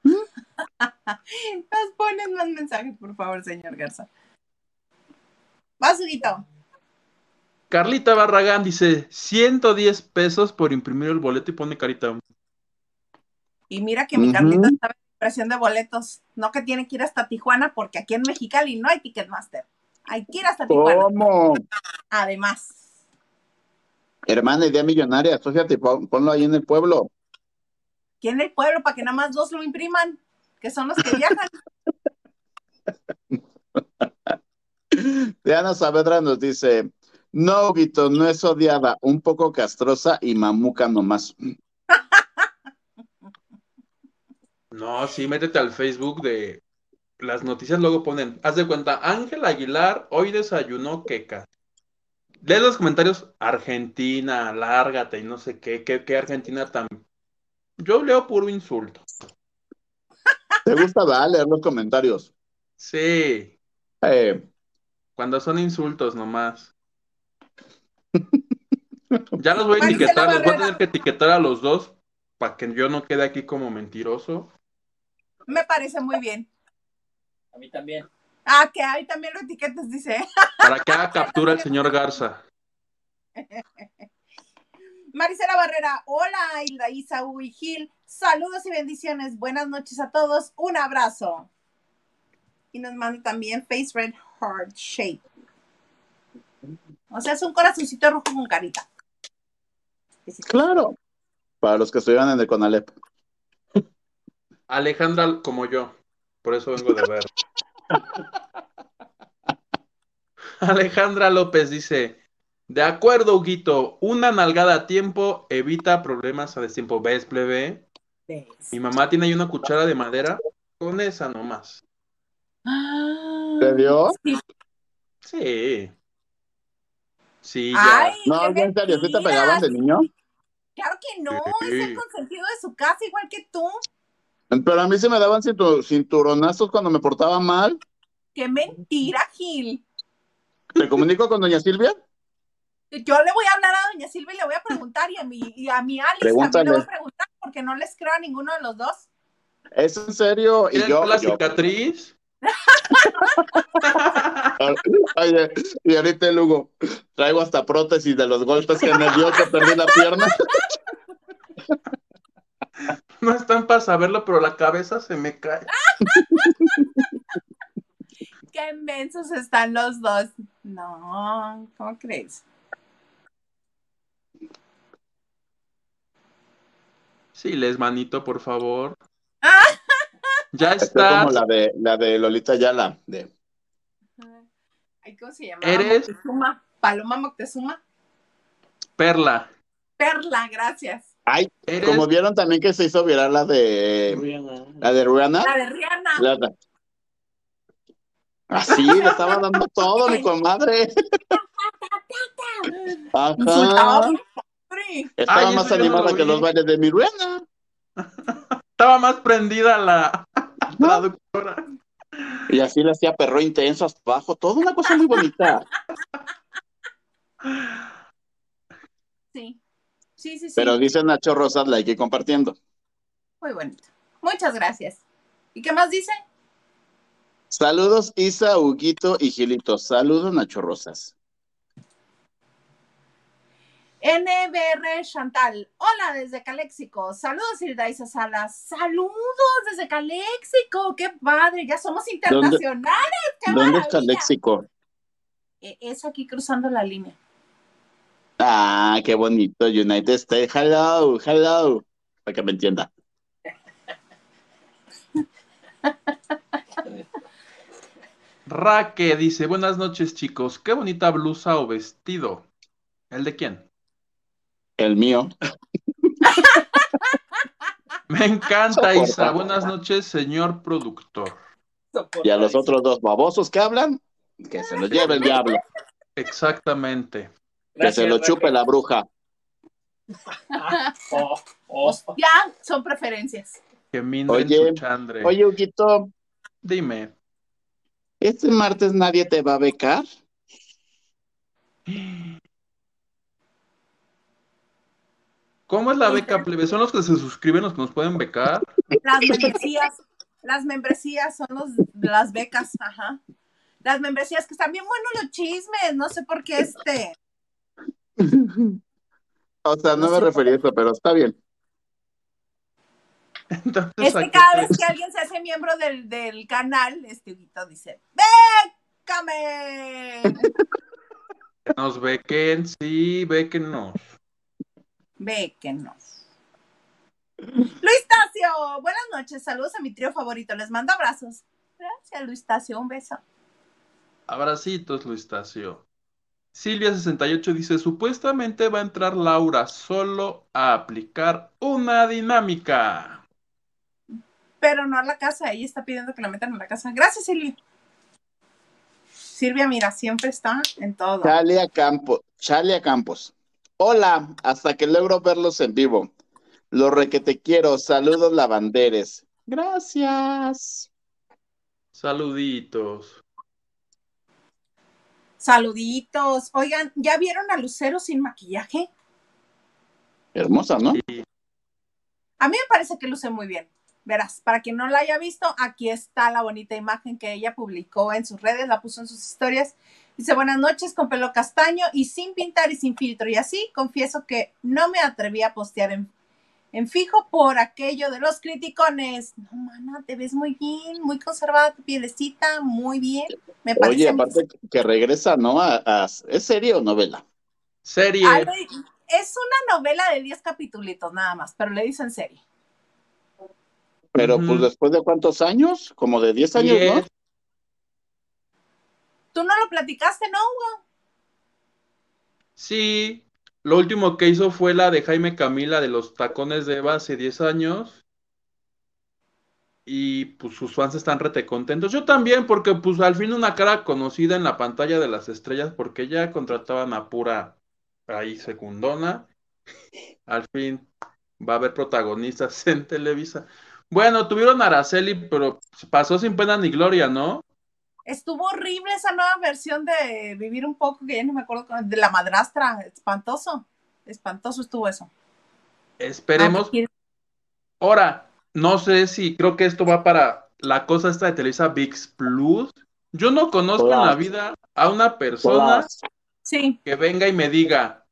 Nos ponen más mensajes, por favor, señor Garza. Vas, Huguito. Carlita Barragán dice 110 pesos por imprimir el boleto y pone carita. Y mira que mi Ujú. Carlita está en impresión de boletos. No que tiene que ir hasta Tijuana, porque aquí en Mexicali no hay Ticketmaster. Hay que ir hasta Tijuana. ¿Cómo? Además. Hermana, idea millonaria, asóciate ponlo ahí en el pueblo. Aquí en el pueblo, para que nada más dos lo impriman, que son los que viajan. Diana Saavedra nos dice, no, Guito, no es odiada, un poco castrosa y mamuca nomás. No, sí, métete al Facebook de las noticias, luego ponen, haz de cuenta, Ángel Aguilar hoy desayunó queca. Lee los comentarios, Argentina, lárgate y no sé qué, qué, qué Argentina tan... Yo leo puro insulto. ¿Te gusta va, leer los comentarios? Sí, Eh, cuando son insultos nomás. Ya los voy a etiquetar, los voy a tener que etiquetar a los dos para que yo no quede aquí como mentiroso. Me parece muy bien. A mí también. Ah, que ahí también lo etiquetas, dice. Para que haga captura el señor Garza. Marisela Barrera, hola Hilda, Isaú y Gil. Saludos y bendiciones. Buenas noches a todos. Un abrazo. Y nos manda también Face Red Heart Shape. O sea, es un corazoncito rojo con carita. claro, para los que estudian en el CONALEP. Alejandra como yo, por eso vengo de ver. Alejandra López dice, de acuerdo, Huguito, una nalgada a tiempo evita problemas a destiempo. ¿Ves, plebe? Mi mamá tiene ahí una cuchara de madera, con esa nomás. ¿Te dio? Sí. Sí. Sí, ya. Ay, No, qué en serio, ¿sí te pegaban de niño? Claro que no, Sí. es el consentido de su casa, igual que tú. Pero a mí se me daban cintu- cinturonazos cuando me portaba mal. Qué mentira, Gil. ¿Te comunico con doña Silvia? Yo le voy a hablar a doña Silvia y le voy a preguntar, y a mi, y a mi Alice también Pregúntale. le voy a preguntar, porque no les creo a ninguno de los dos. ¿Es en serio? Y ¿Quieres yo, la yo- cicatriz? Oye, y ahorita el Hugo, traigo hasta prótesis de los golpes que me dio que perdí la pierna. No están para saberlo, pero la cabeza se me cae. Qué inmensos están los dos. No, ¿cómo crees? Sí, les manito, por favor. Ah. Ya Estoy está. como la de, la de Lolita Yala. De, Ay, ¿Cómo se llama? Eres- Moctezuma. Paloma Moctezuma. Perla. Perla, gracias. ay, Eres como vieron también que se hizo viral la de Rihanna. la de Rihanna. La de Rihanna. La- Así, le estaba dando todo mi comadre. Ajá. Estaba Ay, más no animada lo que los bailes de mi Rihanna. Estaba más prendida la traductora. Y así le hacía perro intenso hasta abajo, toda una cosa muy bonita. Sí. Sí, sí, sí. Pero dice Nacho Rosas, la hay que ir compartiendo. Muy bonito. Muchas gracias. ¿Y qué más dice? Saludos Isa, Huguito y Gilito. Saludos Nacho Rosas. NBR Chantal. Hola desde Caléxico. Saludos, Hilda Isa Salas. Saludos desde Caléxico. Qué padre. Ya somos internacionales. Qué ¿Dónde está maravilla. Léxico? Eh, Es aquí cruzando la línea. Ah, qué bonito. United States. Hello, hello. Para que me entienda. Raque dice, buenas noches chicos, qué bonita blusa o vestido. ¿El de quién? El mío. Me encanta. Isa. Buenas noches, señor productor. Y a los otros dos babosos que hablan, que se los lleve el diablo. Exactamente. Que se lo chupe la bruja. Oh, oh. Ya, son preferencias. Que minden Oye, su chandre. Oye, Huguito, Dime. ¿este martes nadie te va a becar? ¿Cómo es la beca plebe? ¿Son los que se suscriben los que nos pueden becar? Las membresías, las membresías son los, las becas, ajá. Las membresías que están bien buenos los chismes, no sé por qué este. O sea, no No me sé. refería a eso, pero está bien. Entonces, Es ¿a que cada vez que alguien se hace miembro del, del canal, este Huguito dice, ¡Bécame! nos bequen? Sí, bequenos. Béquenos. Luis Tacio, buenas noches, saludos a mi trío favorito, les mando abrazos. Gracias, Luis Tacio, un beso. Abracitos, Luis Tacio. Silvia68 dice, supuestamente va a entrar Laura solo a aplicar una dinámica. Pero no a la casa, ella está pidiendo que la metan en la casa. Gracias, Silvia. Silvia, mira, siempre está en todo. Chalia Campos. Chalia Campos. Hola, hasta que logro verlos en vivo. Lo re que te quiero. Saludos, lavanderes. Gracias. Saluditos. Saluditos. Oigan, ¿ya vieron a Lucero sin maquillaje? Hermosa, ¿no? Sí. A mí me parece que luce muy bien. Verás, para quien no la haya visto, aquí está la bonita imagen que ella publicó en sus redes, la puso en sus historias. Dice, buenas noches con pelo castaño y sin pintar y sin filtro. Y así, confieso que no me atreví a postear en, en fijo por aquello de los criticones. No, mana, te ves muy bien, muy conservada tu pielecita, muy bien. Me parece. Oye, aparte que regresa, ¿no? A, a- ¿Es serie o novela? Serie. Ay, es una novela de 10 capitulitos nada más, pero le dicen serie. Pero pues después de cuántos años? Como de 10 años, ¿no? Tú no lo platicaste, ¿no, Hugo? Sí, lo último que hizo fue la de Jaime Camila de los tacones de Eva hace 10 años. Y pues sus fans están rete contentos. Yo también, porque pues al fin una cara conocida en la pantalla de las estrellas, porque ya contrataban a pura ahí secundona. Al fin va a haber protagonistas en Televisa. Bueno, tuvieron a Araceli, pero pasó sin pena ni gloria, ¿no? Estuvo horrible esa nueva versión de Vivir un poco, que ya no me acuerdo, de la madrastra. Espantoso. Espantoso estuvo eso. Esperemos. Ah. Ahora, no sé si creo que esto va para la cosa esta de Televisa VIX Plus. Yo no conozco en la vida a una persona que venga y me diga,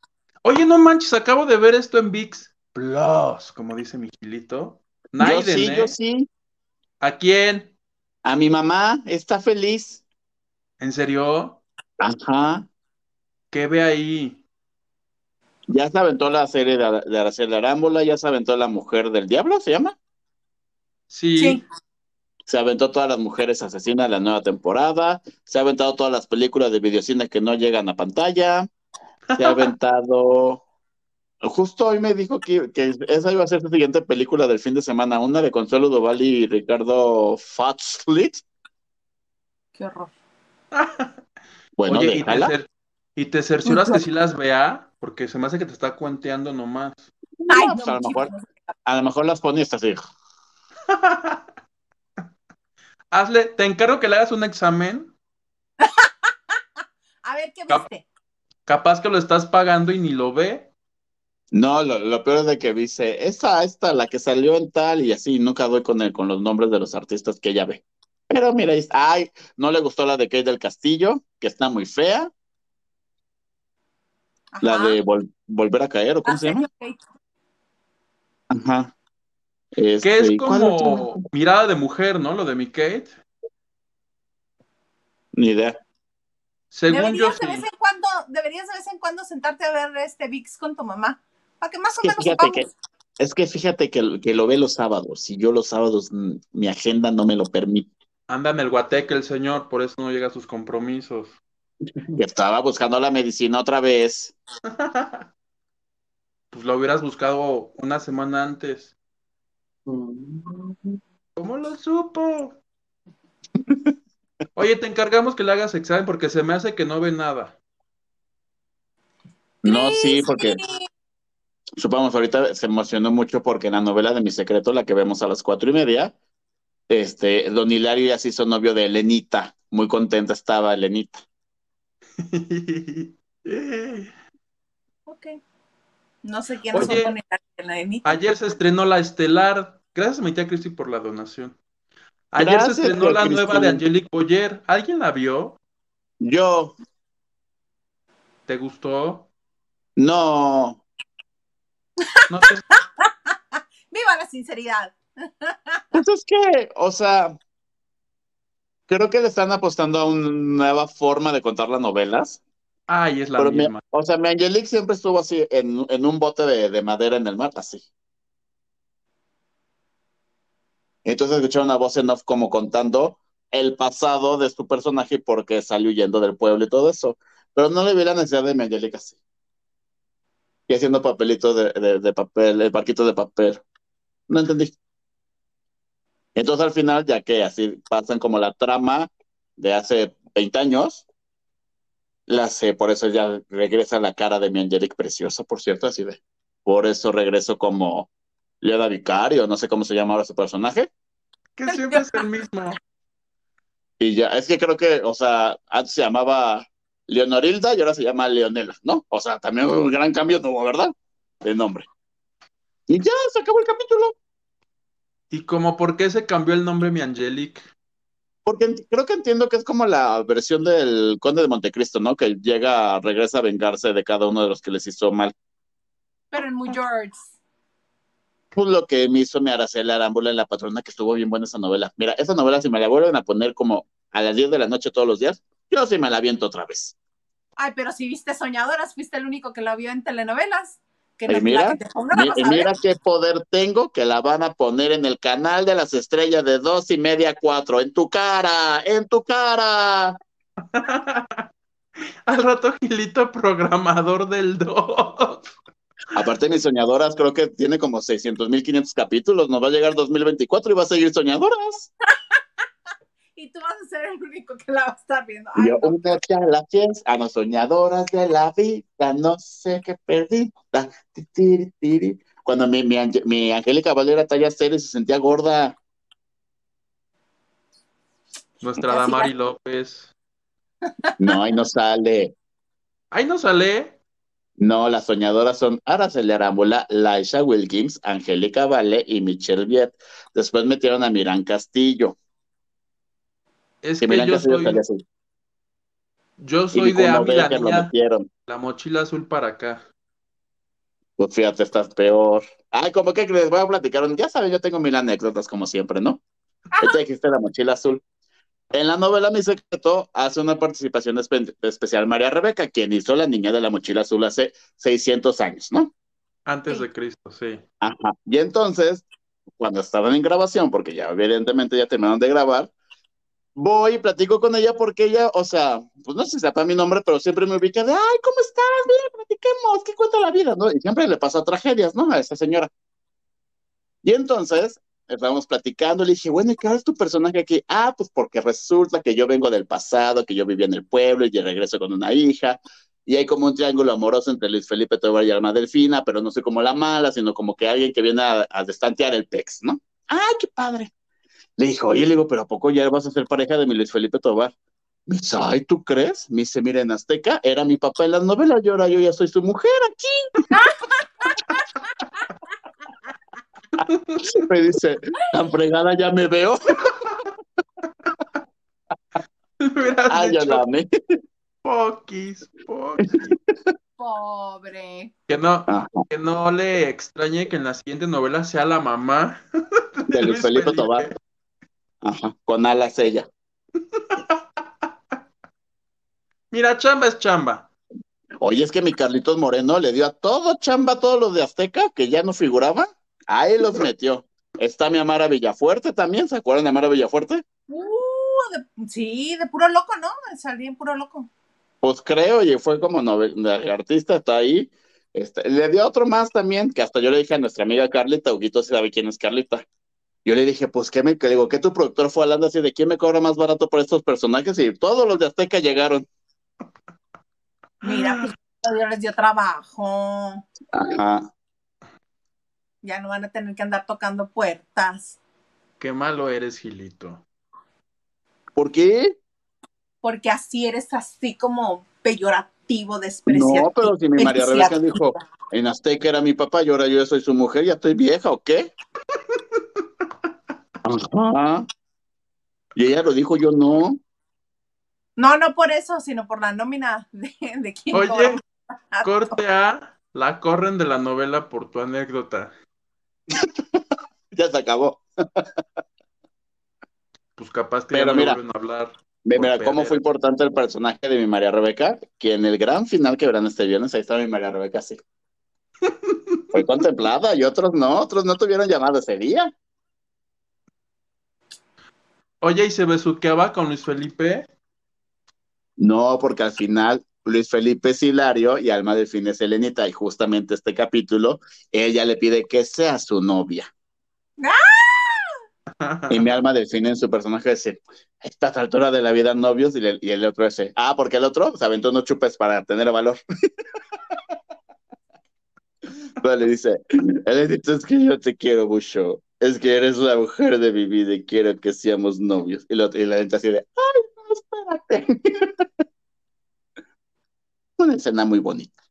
oye, no manches, acabo de ver esto en VIX Plus, como dice mi Gilito. Yo sí, ¿eh? yo sí. ¿A quién? A mi mamá está feliz. ¿En serio? Ajá. ¿Qué ve ahí? Ya se aventó la serie de, de Araceli Arámbula, ya se aventó La Mujer del Diablo, ¿se llama? Sí. sí. Se aventó todas las mujeres asesinas de la nueva temporada. Se ha aventado todas las películas de videocine que no llegan a pantalla. Se ha aventado. Justo hoy me dijo que, que esa iba a ser su siguiente película del fin de semana, una de Consuelo Duval y Ricardo Fatslit. Qué horror. Bueno, Oye, ¿y te, y cercioras que sí las vea? Porque se me hace que te está cuenteando nomás. Ay, No, pues a lo mejor- A lo mejor las pones así. Hazle, te encargo que le hagas un examen. A ver, ¿qué Cap- viste? Capaz que lo estás pagando y ni lo ve. No, lo, lo peor es de que dice, esta, esta, la que salió en tal, y así, nunca doy con el, con los nombres de los artistas que ella ve. Pero mira, dice, ay, no le gustó la de Kate del Castillo, que está muy fea, la de Vol- Volver a Caer, ¿o cómo La se llama? Ajá. Que Este, es ¿y cuál como mirada de mujer, ¿no? Lo de mi Kate. Ni idea. Según yo Deberías sí. de vez en cuando deberías de vez en cuando sentarte a ver este VIX con tu mamá, para que más o Que menos fíjate sepamos. Es que fíjate que, que lo ve los sábados, y yo los sábados mm, mi agenda no me lo permite. Anda en el guateque el señor, por eso no llega a sus compromisos. Que estaba buscando la medicina otra vez. Pues lo hubieras buscado una semana antes. Mm. ¿Cómo lo supo? Oye, te encargamos que le hagas examen porque se me hace que no ve nada. No, sí, porque supongamos ahorita se emocionó mucho porque en la novela de Mi Secreto, la que vemos a las cuatro y media, este, Don Hilario ya se hizo novio de Elenita. Muy contenta estaba Elenita. Ok. No sé quiénes Oye. son con el la Enita. Ayer se estrenó la Estelar. Gracias a mi tía Cristi por la donación. Ayer Gracias, se estrenó la nueva de Angelique Boyer. ¿Alguien la vio? Yo, ¿Te gustó? no, No te- ¡Viva la sinceridad! pues es que, o sea, creo que le están apostando a una nueva forma de contar las novelas. Ay, es la Pero mi- misma. o sea, mi Angelique siempre estuvo así, en, en un bote de, de madera en el mar, así. Entonces escucharon una voz en off como contando el pasado de su personaje y por qué salió huyendo del pueblo y todo eso. Pero no le vi la necesidad de mi Angelique así. Y haciendo papelitos de, de, de papel, el barquito de papel. No entendí. Entonces al final, ya que así pasan como la trama de hace 20 años, la sé, por eso ya regresa la cara de mi Angelique preciosa, por cierto, así de. Por eso regreso como Leda Vicario, no sé cómo se llama ahora su personaje. Que siempre es el mismo. Y ya, es que creo que, o sea, antes se llamaba Leonorilda y ahora se llama Leonela, ¿no? O sea, también un gran cambio tuvo, ¿verdad? De nombre. Y ya, se acabó el capítulo. ¿Y como por qué se cambió el nombre mi Angelique? Porque creo que entiendo que es como la versión del Conde de Montecristo, ¿no? Que llega, regresa a vengarse de cada uno de los que les hizo mal. Pero en Muy George. Pues lo que me hizo mi Araceli Arámbula en La Patrona, que estuvo bien buena esa novela. Mira, esa novela, si me la vuelven a poner como a las 10 de la noche todos los días, yo sí me la viento otra vez. Ay, pero si viste Soñadoras, fuiste el único que la vio en telenovelas. Que mira, que y mira qué poder tengo que la van a poner en el canal de las estrellas de dos y media cuatro. En tu cara, en tu cara. Al rato Gilito, programador del 2. Aparte, mis soñadoras creo que tiene como 600 mil 500 capítulos. Nos va a llegar 2024 y va a seguir soñadoras. Y tú vas a ser el único que la va a estar viendo. Ay, Yo no. una a la fiesta, a los soñadoras de la vida, no sé qué perdí. Cuando mi, mi, mi Angélica Valera talla serie se sentía gorda. Nuestra Damari. López. No, ahí no sale. Ahí no sale. No, las soñadoras son Araceli Arámbula, Laisha Wilkins, Angélica Vale y Michelle Viet. Después metieron a Mirán Castillo. Es Que yo soy, salía así. yo Y soy de Ami, la mochila azul para acá. Pues fíjate, estás peor. Ay, como que les voy a platicar. Ya saben, yo tengo mil anécdotas como siempre, ¿no? Ahorita dijiste la mochila azul. En la novela Mi Secreto hace una participación espe- especial María Rebeca, quien hizo la niña de la mochila azul hace 600 años, ¿no? Antes de Cristo, sí. Ajá. Y entonces, cuando estaban en grabación, porque ya evidentemente ya terminaron de grabar, voy y platico con ella porque ella, o sea, pues no sé si sepa mi nombre, pero siempre me ubica de, ay, ¿cómo estás? Mira, platiquemos, ¿qué cuenta la vida? ¿no? Y siempre le pasa tragedias, ¿no? A esa señora. Y entonces, estábamos platicando, le dije, bueno, ¿y qué es tu personaje aquí? Ah, pues porque resulta que yo vengo del pasado, que yo vivía en el pueblo y regreso con una hija, y hay como un triángulo amoroso entre Luis Felipe Tobar y Alma Delfina, pero no soy como la mala, sino como que alguien que viene a, a destantear el pex, ¿no? ¡Ay, qué padre! Le dijo, oye, le digo, ¿pero a poco ya vas a ser pareja de mi Luis Felipe Tobar? Me dice, ay, ¿tú crees? Me dice, mira, en Azteca era mi papá en las novelas y ahora yo ya soy su mujer aquí. me dice, tan fregada ya me veo. Ay, amé. poquis, poquis. Pobre. Que no, que no le extrañe que en la siguiente novela sea la mamá de Luis Felipe Tobar. Ajá, con alas ella. Mira, chamba es chamba. Oye, es que mi Carlitos Moreno le dio a todo chamba a todos los de Azteca que ya no figuraban. Ahí los metió. Está mi Amara Villafuerte también, ¿se acuerdan de Amara Villafuerte? Uh, de- sí, de puro loco, ¿no? Salí en puro loco. Pues creo, y fue como nove- de artista, está ahí. Este, le dio otro más también, que hasta yo le dije a nuestra amiga Carlita, Huguito sí sabe quién es Carlita. Yo le dije, pues, ¿qué me que digo? ¿Qué tu productor fue hablando así de quién me cobra más barato por estos personajes? Y todos los de Azteca llegaron. Mira, pues Dios les dio trabajo. Ajá. Ya no van a tener que andar tocando puertas. Qué malo eres, Gilito. ¿Por qué? Porque así eres así como peyorativo, despreciativo. No, pero si mi María Rebeca dijo, en Azteca era mi papá y ahora yo ya soy su mujer, ya estoy vieja, ¿o qué? Ajá. Y ella lo dijo, yo no. No, no por eso, sino por la nómina de, de quién Oye, cobra corte A, la corren de la novela por tu anécdota. Ya se acabó. Pues capaz que Pero ya no mira. vuelven a hablar. Mira, cómo perder. fue importante el personaje de mi María Rebeca, que en el gran final que verán este viernes, ahí está mi María Rebeca, sí. Fue contemplada y otros no, otros no tuvieron llamada ese día. Oye, ¿y se besuqueaba con Luis Felipe? No, porque al final Luis Felipe es Hilario y Alma del Fin es Elenita, y justamente este capítulo, ella le pide que sea su novia. Y mi alma define en su personaje dice, a esta altura de la vida novios, y, le- y el otro dice, ah, porque el otro se aventó unos chupes para tener valor. Pero le dice, Elenita, es que yo te quiero mucho, es que eres la mujer de mi vida y quiero que seamos novios. Y, lo, y la gente así de, ay, no, espérate. Una escena muy bonita.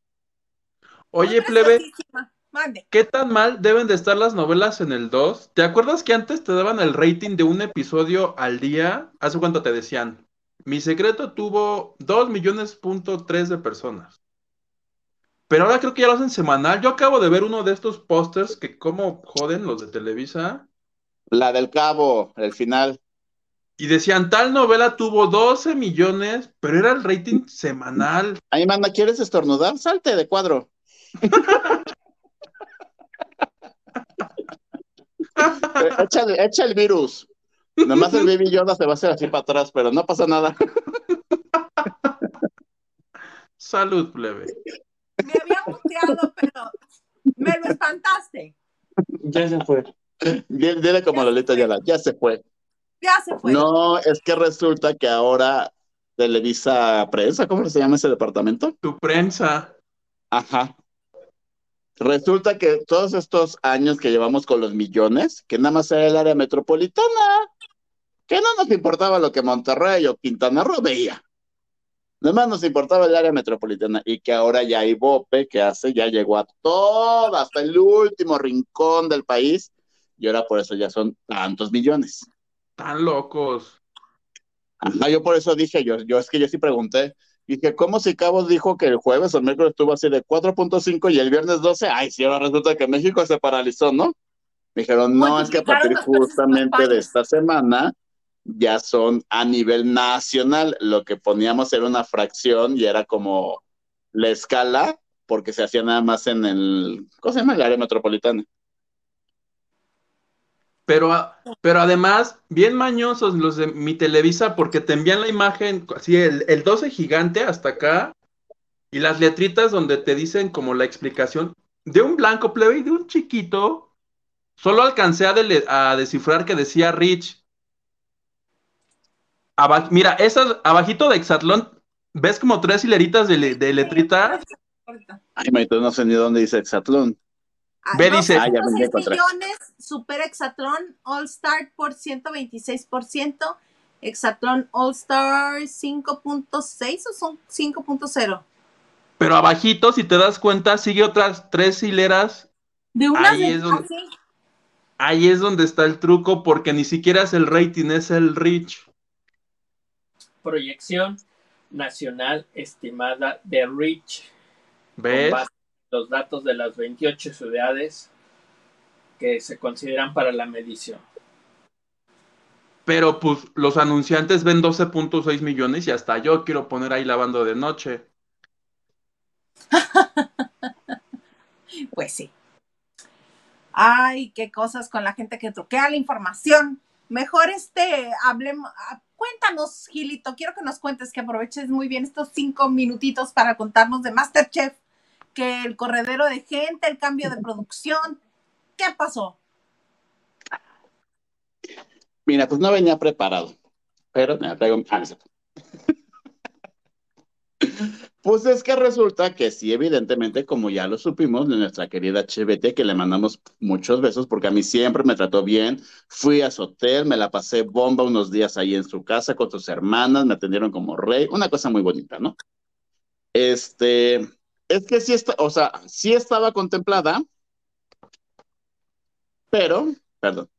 Oye, plebe. Mande. ¿qué tan mal deben de estar las novelas en el 2? ¿Te acuerdas que antes te daban el rating de un episodio al día? ¿Hace cuánto te decían? Mi secreto tuvo 2 millones punto tres de personas. Pero ahora creo que ya lo hacen semanal. Yo acabo de ver uno de estos pósters que como joden los de Televisa. La del cabo, el final. Y decían, tal novela tuvo 12 millones, pero era el rating semanal. Ahí manda, ¿quieres estornudar? Salte de cuadro. Echa, el- echa el virus. Nomás el baby Yoda se va a hacer así para atrás, pero no pasa nada. Salud, plebe. Muteado, pero me lo espantaste. Ya se fue. Dile, dile como Lolita Yala, ya se fue. Ya se fue. No, es que resulta que ahora Televisa Prensa, ¿cómo se llama ese departamento? Tu prensa. Ajá. Resulta que todos estos años que llevamos con los millones, que nada más era el área metropolitana, que no nos importaba lo que Monterrey o Quintana Roo veía. Nada más nos importaba el área metropolitana y que ahora ya hay Bope, que hace, ya llegó a todo, hasta el último rincón del país, y ahora por eso ya son tantos millones. Tan locos. Ajá, yo por eso dije, yo, yo es que yo sí pregunté, dije, ¿cómo si Cabos dijo que el jueves o el miércoles estuvo así de 4.5 y el viernes 12? Ay, sí, ahora resulta que México se paralizó, ¿no? Me dijeron, no, es que a partir justamente de esta semana ya son a nivel nacional, lo que poníamos era una fracción y era como la escala, porque se hacía nada más en el, ¿cómo se llama? El área metropolitana. Pero, a- pero además, bien mañosos los de mi Televisa, porque te envían la imagen, así el, el 12 gigante hasta acá, y las letritas donde te dicen como la explicación de un blanco plebe y de un chiquito. Solo alcancé a, a descifrar que decía Rich. Aba- mira, esas, abajito de Exatlón, ¿ves como tres hileritas de, de letritas? Ahorita. Ay, Maito, no sé ni dónde dice Exatlón. Ah, Ve, dice- Ah, ya me 206 encontré. millones, Super Exatlón All Star por 126%, Exatlón All Star 5.6 o son 5.0. Pero abajito, si te das cuenta, sigue otras tres hileras De una Ahí de es donde-. Ahí es donde está el truco, porque ni siquiera es el rating, es el reach. Proyección nacional estimada de Rich. ¿Ves? Con base en los datos de las 28 ciudades que se consideran para la medición. Pero pues los anunciantes ven 12.6 millones y hasta yo quiero poner ahí lavando de noche. Pues sí. Ay, qué cosas con la gente que truquea la información. Mejor este, hablemos, cuéntanos, Gilito, quiero que nos cuentes, que aproveches muy bien estos cinco minutitos para contarnos de Masterchef, que el corredero de gente, el cambio de producción, ¿qué pasó? Mira, pues no venía preparado, pero me traigo... Ah, Pues es que resulta que sí, evidentemente, como ya lo supimos de nuestra querida Chevete, que le mandamos muchos besos porque a mí siempre me trató bien. Fui a su hotel, me la pasé bomba unos días ahí en su casa con sus hermanas, me atendieron como rey, una cosa muy bonita, ¿no? Este, es que sí está, o sea, sí estaba contemplada, pero, perdón.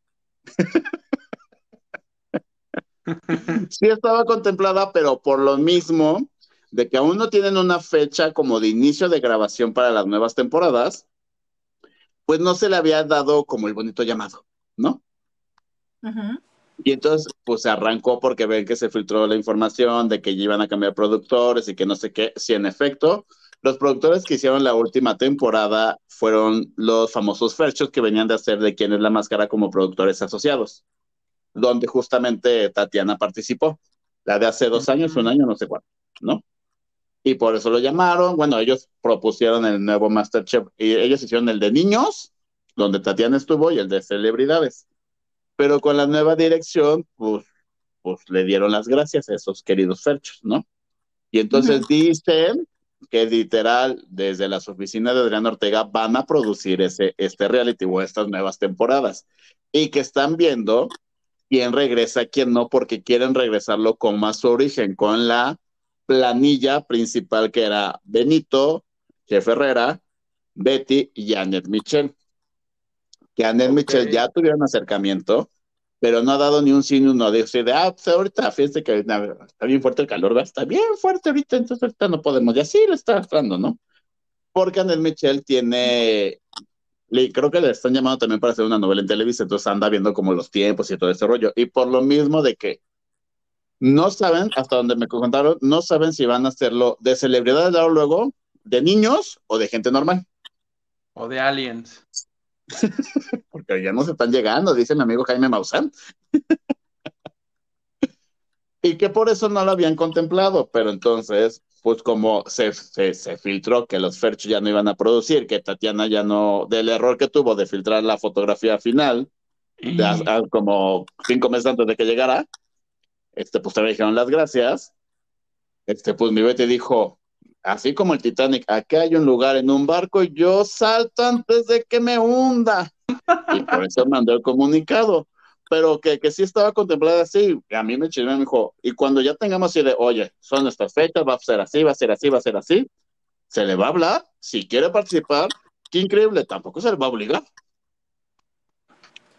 sí estaba contemplada, pero por lo mismo de que aún no tienen una fecha como de inicio de grabación para las nuevas temporadas, pues no se le había dado como el bonito llamado, ¿no? Y entonces, pues se arrancó porque ven que se filtró la información de que iban a cambiar productores y que no sé qué. Si en efecto, los productores que hicieron la última temporada fueron los famosos Ferchos que venían de hacer de quién es la máscara como productores asociados, donde justamente Tatiana participó, la de hace dos años, un año, no sé cuánto, ¿no? Y por eso lo llamaron. Bueno, ellos propusieron el nuevo Masterchef y ellos hicieron el de niños, donde Tatiana estuvo, y el de celebridades. Pero con la nueva dirección, pues, pues le dieron las gracias a esos queridos ferchos, ¿no? Y entonces dicen que literal, desde las oficinas de Adrián Ortega van a producir ese, este reality o estas nuevas temporadas y que están viendo quién regresa, quién no, porque quieren regresarlo con más origen, con la planilla principal que era Benito, Jeff Herrera, Betty y Janet Michel. Que Janet Michel ya tuvieron acercamiento, pero no ha dado ni un sí ni un no. De, de ah, pues ahorita, fíjense que está bien fuerte el calor, está bien fuerte ahorita, entonces ahorita no podemos. Y así lo está mostrando, ¿no? Porque Janet Michel tiene creo que le están llamando también para hacer una novela en Televisa, entonces anda viendo como los tiempos y todo ese rollo. Y por lo mismo de que no saben, hasta donde me contaron, no saben si van a hacerlo de celebridades luego, de niños o de gente normal. O de aliens. Porque ya no se están llegando, dice mi amigo Jaime Maussan. y que por eso no lo habían contemplado, pero entonces, pues como se, se, filtró que los Ferch ya no iban a producir, que Tatiana ya no, del error que tuvo de filtrar la fotografía final, como cinco meses antes de que llegara, este, pues también dijeron las gracias. Este, pues mi Betty dijo, así como el Titanic, aquí hay un lugar en un barco yo salto antes de que me hunda. Y por eso mandó el comunicado. Pero que, que sí estaba contemplada así. A mí me chisme, me dijo, y cuando ya tengamos así de, oye, son estas fechas, va a ser así, va a ser así, va a ser así, se le va a hablar. Si quiere participar, qué increíble, tampoco se le va a obligar.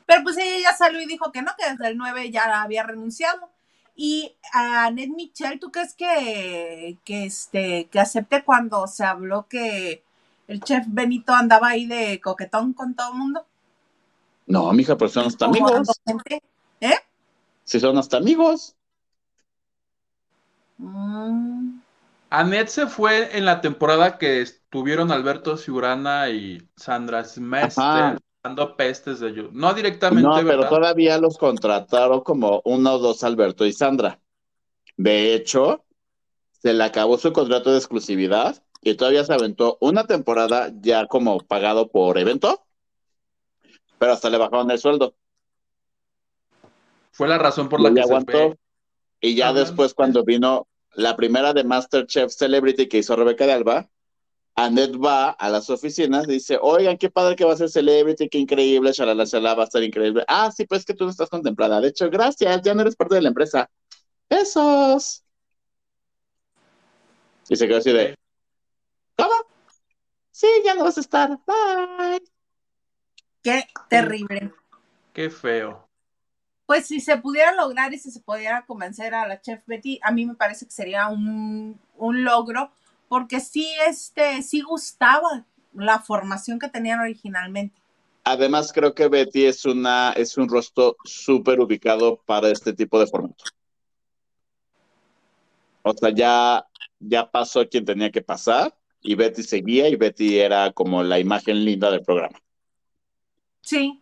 Pero pues ella ya salió y dijo que no, que desde el 9 ya había renunciado. Y a Ned Michel, ¿tú crees que, que, este, que acepte cuando se habló que el chef Benito andaba ahí de coquetón con todo el mundo? No, mija, pero son hasta amigos. ¿Eh? Si son hasta amigos. Mm. Anet se fue en la temporada que estuvieron Alberto Ciurana y Sandra Smester pestes de. No directamente. No, pero todavía los contrataron como uno o dos Alberto y Sandra. De hecho, se le acabó su contrato de exclusividad y todavía se aventó una temporada ya como pagado por evento, pero hasta le bajaron el sueldo. Fue la razón por la que aguantó. Se y ya después cuando vino la primera de Masterchef Celebrity que hizo Rebeca de Alba, Annette va a las oficinas y dice, oigan, qué padre que va a ser Celebrity, qué increíble, shalala, shalala, va a estar increíble. Ah, sí, pues que tú no estás contemplada. De hecho, gracias, ya no eres parte de la empresa. Besos. Y se quedó así de, ¿cómo? Sí, ya no vas a estar. Bye. Qué terrible. Qué feo. Pues si se pudiera lograr y si se pudiera convencer a la chef Betty, a mí me parece que sería un, un logro porque sí, este, sí gustaba la formación que tenían originalmente. Además, creo que Betty es una, es un rostro súper ubicado para este tipo de formato. O sea, ya, ya pasó quien tenía que pasar. y Betty seguía y Betty era como la imagen linda del programa. Sí.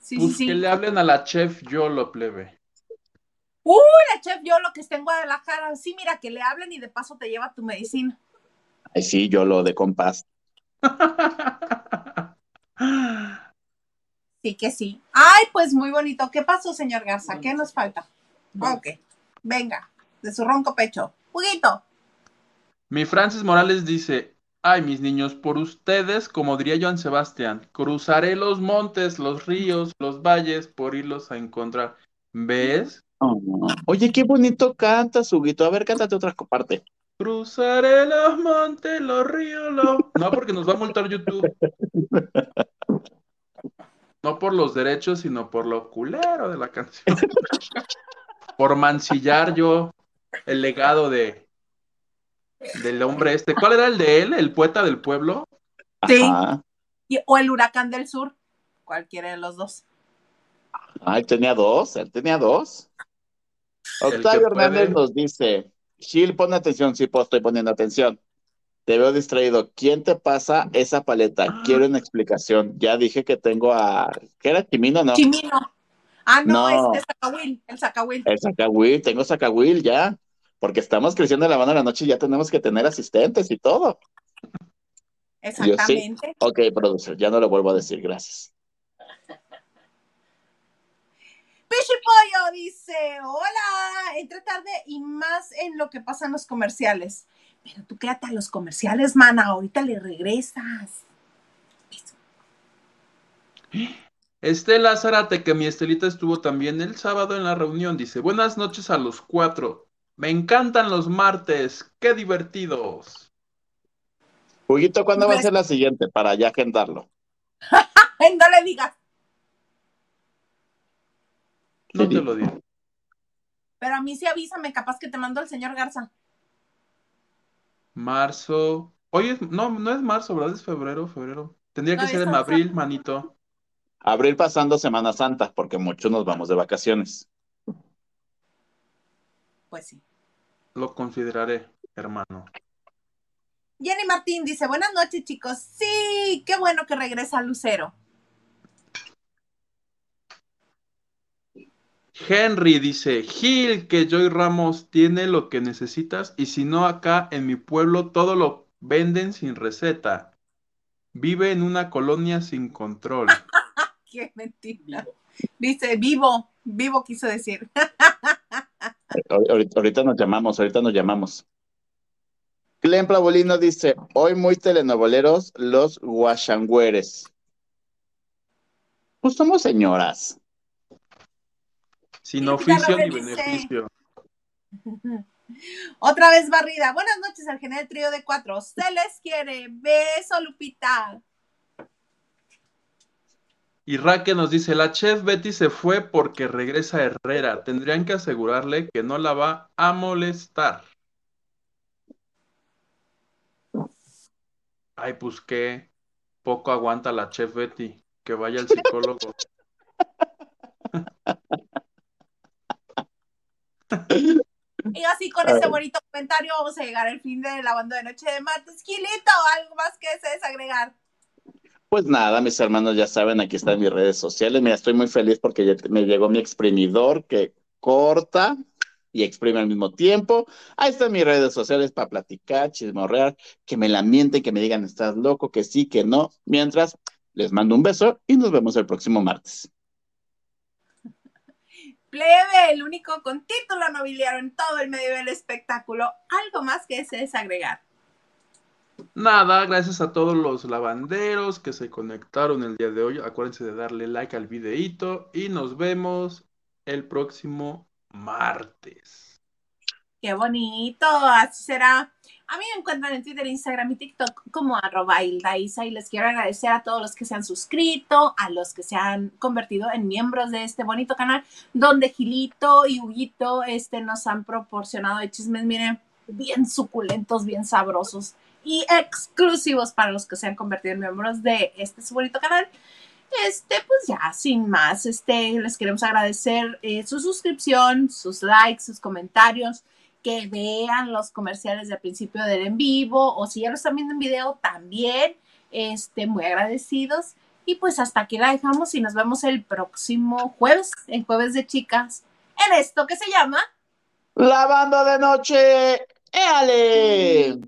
Sí, Pues sí, que le hablen a la chef Yolo, plebe. Uy, la chef yo lo que está en Guadalajara. Sí, mira, que le hablen y de paso te lleva tu medicina. Ay, sí, yo lo de compás. Sí que sí. Ay, pues muy bonito. ¿Qué pasó, señor Garza? ¿Qué nos falta? Ok. Venga, de su ronco pecho. Juguito. Mi Francis Morales dice, ay mis niños, por ustedes, como diría Joan Sebastián, cruzaré los montes, los ríos, los valles por irlos a encontrar. ¿Ves? Oh, Oye, qué bonito canta, Huguito. A ver, cántate otra parte. Cruzaré los montes, los ríos, los... No, porque nos va a multar YouTube. No por los derechos, sino por lo culero de la canción. Por mancillar yo el legado de del hombre este. ¿Cuál era el de él? ¿El poeta del pueblo? Sí. Y- o el huracán del sur. Cualquiera de los dos. Ah, él tenía dos, él tenía dos. Octavio Hernández puede. nos dice, Gil, pon atención, sí, pues estoy poniendo atención. Te veo distraído. ¿Quién te pasa esa paleta? Quiero una explicación. Ya dije que tengo a... ¿Qué era? ¿Chimino? No. Chimino. Ah, no, No. este Zacahuil. El Zacahuil. El Zacahuil, tengo Zacahuil ya. Porque estamos creciendo la mano de la noche y ya tenemos que tener asistentes y todo. Exactamente. Ok, producer, ya no lo vuelvo a decir, gracias. Pichipollo dice, hola, entre tarde y más en lo que pasa en los comerciales. Pero tú quédate a los comerciales, mana, ahorita le regresas. Estela Zárate, que mi Estelita estuvo también el sábado en la reunión, dice, buenas noches a los cuatro. Me encantan los martes, qué divertidos. Huguito, ¿cuándo va a ser la siguiente? Para ya agendarlo. No le digas. No Sí, te lo digo. Pero a mí sí avísame, capaz que te mando el señor Garza. Marzo. Oye, es- no, no es marzo, ¿verdad? Es febrero, febrero. Tendría que No, ser en abril, manito. Abril pasando Semana Santa, porque muchos nos vamos de vacaciones. Pues sí. Lo consideraré, hermano. Jenny Martín dice, buenas noches, chicos. Sí, qué bueno que regresa Lucero. Henry dice, Gil, que Joy Ramos tiene lo que necesitas y si no acá en mi pueblo todo lo venden sin receta. Vive en una colonia sin control. Qué mentira. Vivo. Dice, vivo, vivo quiso decir. Ahor- Ahorita, ahorita nos llamamos, ahorita nos llamamos. Clem Plabolino dice, hoy muy telenovoleros los guachangüeres. Pues somos señoras. Sin Y oficio ni beneficio. Otra vez barrida. Buenas noches al general trío de cuatro. Se les quiere. Beso, Lupita. Y Raque nos dice, la chef Betty se fue porque regresa Herrera. Tendrían que asegurarle que no la va a molestar. Ay, pues qué poco aguanta la chef Betty. Que vaya al psicólogo. Y así con ese bonito comentario vamos a llegar al fin de la banda de noche de martes. Gilito, algo más que se desagregar. Pues nada, mis hermanos ya saben, aquí están mis redes sociales. Mira, estoy muy feliz porque ya me llegó mi exprimidor que corta y exprime al mismo tiempo. Ahí están mis redes sociales para platicar, chismorrear, que me la mienten, que me digan, estás loco, que sí, que no. Mientras, les mando un beso y nos vemos el próximo martes. Plebe, el único con título nobiliario en todo el medio del espectáculo. Algo más que se desagregar. Nada, gracias a todos los lavanderos que se conectaron el día de hoy. Acuérdense de darle like al videíto y nos vemos el próximo martes. Qué bonito, así será. A mí me encuentran en Twitter, Instagram y TikTok como arroba Isa, y les quiero agradecer a todos los que se han suscrito, a los que se han convertido en miembros de este bonito canal, donde Gilito y Huguito este, nos han proporcionado de chismes, miren, bien suculentos, bien sabrosos y exclusivos para los que se han convertido en miembros de este bonito canal. Este, pues ya, sin más, este, les queremos agradecer eh, su suscripción, sus likes, sus comentarios que vean los comerciales del principio del en vivo o si ya lo están viendo en video también, este, muy agradecidos. Y pues hasta aquí la dejamos y nos vemos el próximo jueves, en jueves de chicas, en esto que se llama La banda de noche. ¡Éale!